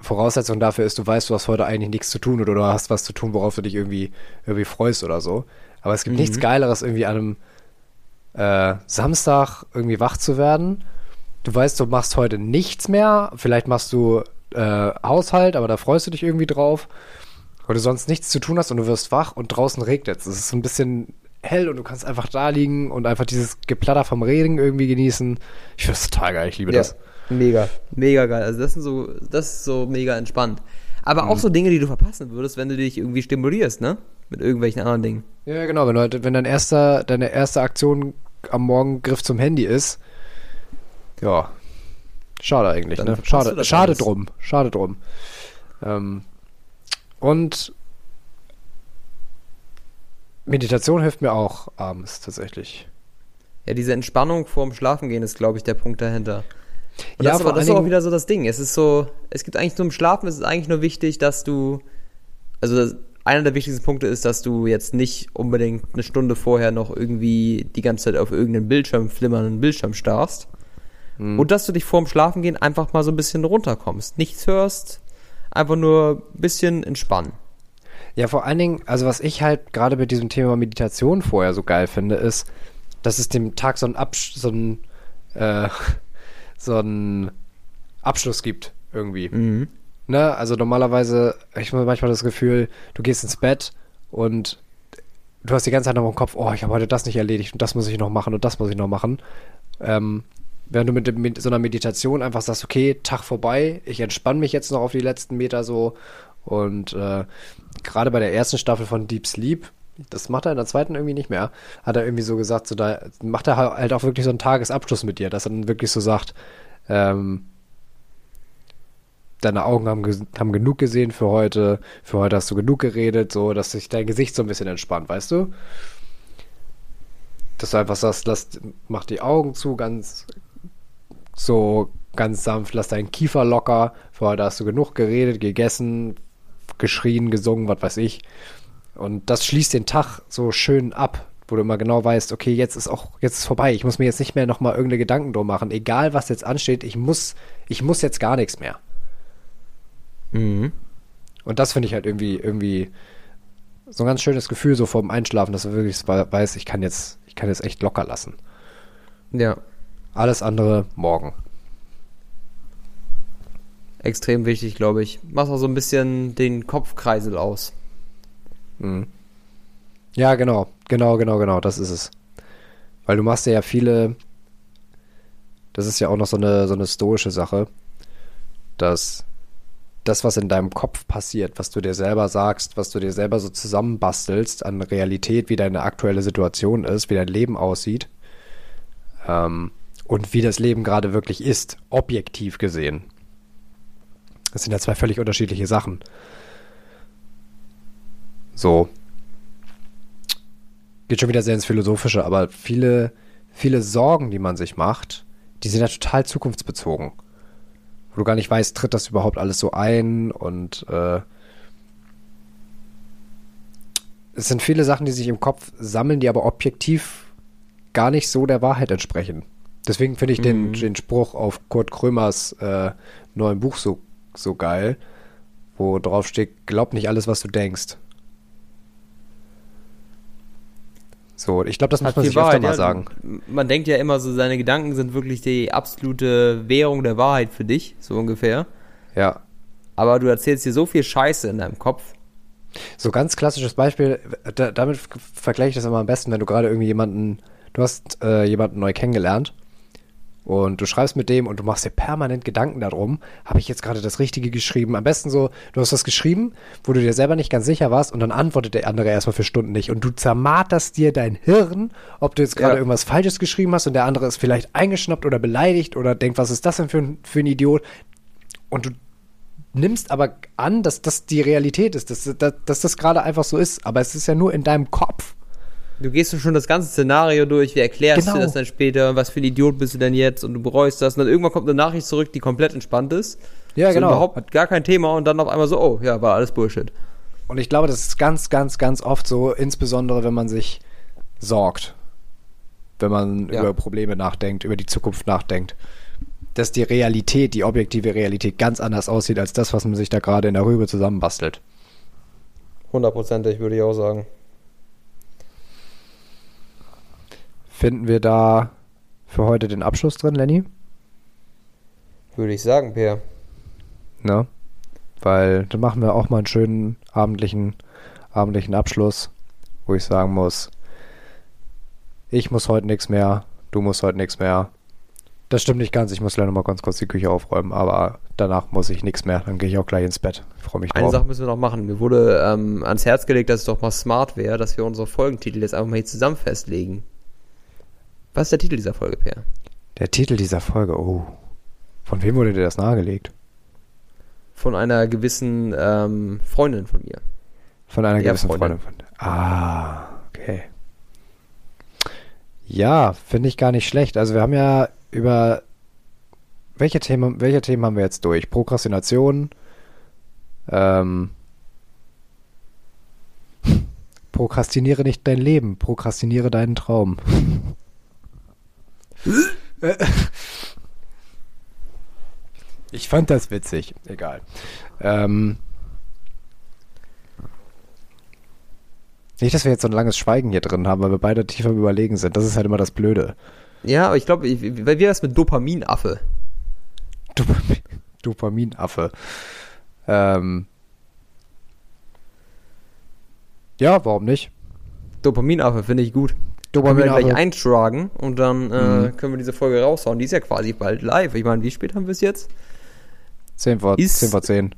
Voraussetzung dafür ist, du weißt, du hast heute eigentlich nichts zu tun oder du hast was zu tun, worauf du dich irgendwie, irgendwie freust oder so. Aber es gibt mhm. nichts Geileres irgendwie an einem, äh, Samstag irgendwie wach zu werden. Du weißt, du machst heute nichts mehr. Vielleicht machst du äh, Haushalt, aber da freust du dich irgendwie drauf. Weil du sonst nichts zu tun hast und du wirst wach und draußen regnet es. Es ist so ein bisschen hell und du kannst einfach da liegen und einfach dieses Geplatter vom Regen irgendwie genießen. Ich finde das total geil, ich liebe ja, das. Mega, mega geil. Also das sind so, das ist so mega entspannt. Aber mhm. auch so Dinge, die du verpassen würdest, wenn du dich irgendwie stimulierst, ne? Mit irgendwelchen anderen Dingen. Ja, genau. Wenn, du, wenn dein erster, deine erste Aktion am Morgen Griff zum Handy ist, ja, schade eigentlich, Dann ne? Schade, schade drum. Schade drum. Ähm, und Meditation hilft mir auch abends tatsächlich. Ja, diese Entspannung vorm Schlafengehen ist, glaube ich, der Punkt dahinter. Und ja, das, aber, das ist auch wieder so das Ding. Es ist so, es gibt eigentlich nur im Schlafen, es ist eigentlich nur wichtig, dass du, also das, einer der wichtigsten Punkte ist, dass du jetzt nicht unbedingt eine Stunde vorher noch irgendwie die ganze Zeit auf irgendeinen Bildschirm, flimmernden Bildschirm starrst. Mhm. Und dass du dich vorm Schlafengehen einfach mal so ein bisschen runterkommst. Nichts hörst, einfach nur ein bisschen entspannen. Ja, vor allen Dingen, also was ich halt gerade mit diesem Thema Meditation vorher so geil finde, ist, dass es dem Tag so einen, Absch so einen, äh, so einen Abschluss gibt, irgendwie. Mhm. Ne? Also normalerweise, ich habe manchmal das Gefühl, du gehst ins Bett und du hast die ganze Zeit noch im Kopf, oh, ich habe heute das nicht erledigt und das muss ich noch machen und das muss ich noch machen. Ähm, während du mit, mit, so einer Meditation einfach sagst, okay, Tag vorbei, ich entspanne mich jetzt noch auf die letzten Meter so und äh, gerade bei der ersten Staffel von Deep Sleep, das macht er in der zweiten irgendwie nicht mehr, hat er irgendwie so gesagt, so da macht er halt auch wirklich so einen Tagesabschluss mit dir, dass er dann wirklich so sagt, ähm, deine Augen haben, haben genug gesehen für heute, für heute hast du genug geredet, so, dass sich dein Gesicht so ein bisschen entspannt, weißt du? Dass du einfach sagst, lass, mach die Augen zu, ganz so ganz sanft, lass deinen Kiefer locker, für heute hast du genug geredet, gegessen, geschrien, gesungen, was weiß ich. Und das schließt den Tag so schön ab, wo du immer genau weißt, okay, jetzt ist auch, jetzt ist vorbei. Ich muss mir jetzt nicht mehr nochmal irgendeine Gedanken drum machen. Egal, was jetzt ansteht, ich muss, ich muss jetzt gar nichts mehr. Mhm. Und das finde ich halt irgendwie, irgendwie so ein ganz schönes Gefühl so vorm Einschlafen, dass du wirklich weißt, ich kann jetzt, ich kann jetzt echt locker lassen. Ja. Alles andere morgen. Extrem wichtig, glaube ich. Machst auch so ein bisschen den Kopfkreisel aus. Mhm. Ja, genau. Genau, genau, genau. Das ist es. Weil du machst ja viele das ist ja auch noch so eine, so eine stoische Sache, dass das, was in deinem Kopf passiert, was du dir selber sagst, was du dir selber so zusammenbastelst an Realität, wie deine aktuelle Situation ist, wie dein Leben aussieht ähm, und wie das Leben gerade wirklich ist, objektiv gesehen. Das sind ja zwei völlig unterschiedliche Sachen. So. Geht schon wieder sehr ins Philosophische, aber viele, viele Sorgen, die man sich macht, die sind ja total zukunftsbezogen wo du gar nicht weißt, tritt das überhaupt alles so ein und äh, es sind viele Sachen, die sich im Kopf sammeln, die aber objektiv gar nicht so der Wahrheit entsprechen. Deswegen finde ich mhm. den, den Spruch auf Kurt Krömers äh, neuem Buch so, so geil, wo drauf steht, glaub nicht alles, was du denkst. So, ich glaube, das muss man sich Wahrheit, öfter mal ja. sagen. Man denkt ja immer so, seine Gedanken sind wirklich die absolute Währung der Wahrheit für dich, so ungefähr. Ja. Aber du erzählst dir so viel Scheiße in deinem Kopf. So ganz klassisches Beispiel, da, damit vergleiche ich das immer am besten, wenn du gerade irgendwie jemanden, du hast äh, jemanden neu kennengelernt und du schreibst mit dem und du machst dir permanent Gedanken darum, habe ich jetzt gerade das Richtige geschrieben? Am besten so, du hast was geschrieben, wo du dir selber nicht ganz sicher warst und dann antwortet der andere erstmal für Stunden nicht und du zermarterst dir dein Hirn, ob du jetzt gerade ja. irgendwas Falsches geschrieben hast und der andere ist vielleicht eingeschnappt oder beleidigt oder denkt, was ist das denn für ein, für ein Idiot? Und du nimmst aber an, dass das die Realität ist, dass, dass, dass das gerade einfach so ist, aber es ist ja nur in deinem Kopf. Du gehst schon das ganze Szenario durch, wie erklärst genau. du das dann später, was für ein Idiot bist du denn jetzt und du bereust das und dann irgendwann kommt eine Nachricht zurück, die komplett entspannt ist. Ja, so genau. Überhaupt gar kein Thema und dann auf einmal so, oh, ja, war alles Bullshit. Und ich glaube, das ist ganz, ganz, ganz oft so, insbesondere wenn man sich sorgt, wenn man ja. über Probleme nachdenkt, über die Zukunft nachdenkt, dass die Realität, die objektive Realität ganz anders aussieht als das, was man sich da gerade in der Rübe zusammenbastelt. Hundertprozentig, würde ich auch sagen. Finden wir da für heute den Abschluss drin, Lenny? Würde ich sagen, Per. Ne? Weil dann machen wir auch mal einen schönen abendlichen, abendlichen Abschluss, wo ich sagen muss, ich muss heute nichts mehr, du musst heute nichts mehr. Das stimmt nicht ganz, ich muss leider noch mal ganz kurz die Küche aufräumen, aber danach muss ich nichts mehr, dann gehe ich auch gleich ins Bett. Ich freue mich drauf. Eine Sache müssen wir noch machen. Mir wurde ähm, ans Herz gelegt, dass es doch mal smart wäre, dass wir unsere Folgentitel jetzt einfach mal hier zusammen festlegen. Was ist der Titel dieser Folge, Per? Der Titel dieser Folge, oh. Von wem wurde dir das nahegelegt? Von einer gewissen ähm, Freundin von mir. Von einer gewissen Freundin. Freundin von Ah, okay. Ja, finde ich gar nicht schlecht. Also wir haben ja über welche Themen, welche Themen haben wir jetzt durch? Prokrastination, ähm, Prokrastiniere nicht dein Leben, prokrastiniere deinen Traum. ich fand das witzig. Egal. Ähm, nicht, dass wir jetzt so ein langes Schweigen hier drin haben, weil wir beide tiefer Überlegen sind. Das ist halt immer das Blöde. Ja, aber ich glaube, wie wäre das mit Dopaminaffe? Dopamin, Dopaminaffe. Ähm, ja, warum nicht? Dopaminaffe finde ich gut. Dopamin können wir gleich eintragen und dann äh, mhm. können wir diese Folge raushauen. Die ist ja quasi bald live. Ich meine, wie spät haben wir es jetzt? 10 vor, ist 10 vor 10.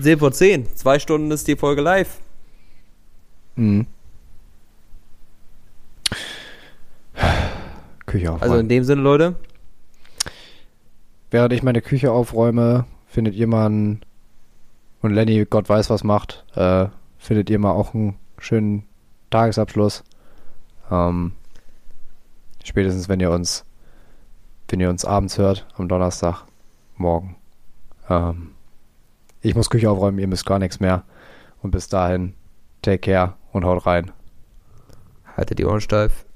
10 vor 10. Zwei Stunden ist die Folge live. Mhm. Küche aufräumen. Also in dem Sinne, Leute. Während ich meine Küche aufräume, findet ihr mal einen, und Lenny, Gott weiß was macht, äh, findet ihr mal auch einen schönen Tagesabschluss. Ähm, spätestens wenn ihr uns, wenn ihr uns abends hört, am Donnerstag, morgen. Ähm, ich muss Küche aufräumen, ihr müsst gar nichts mehr. Und bis dahin, take care und haut rein. Haltet die Ohren steif.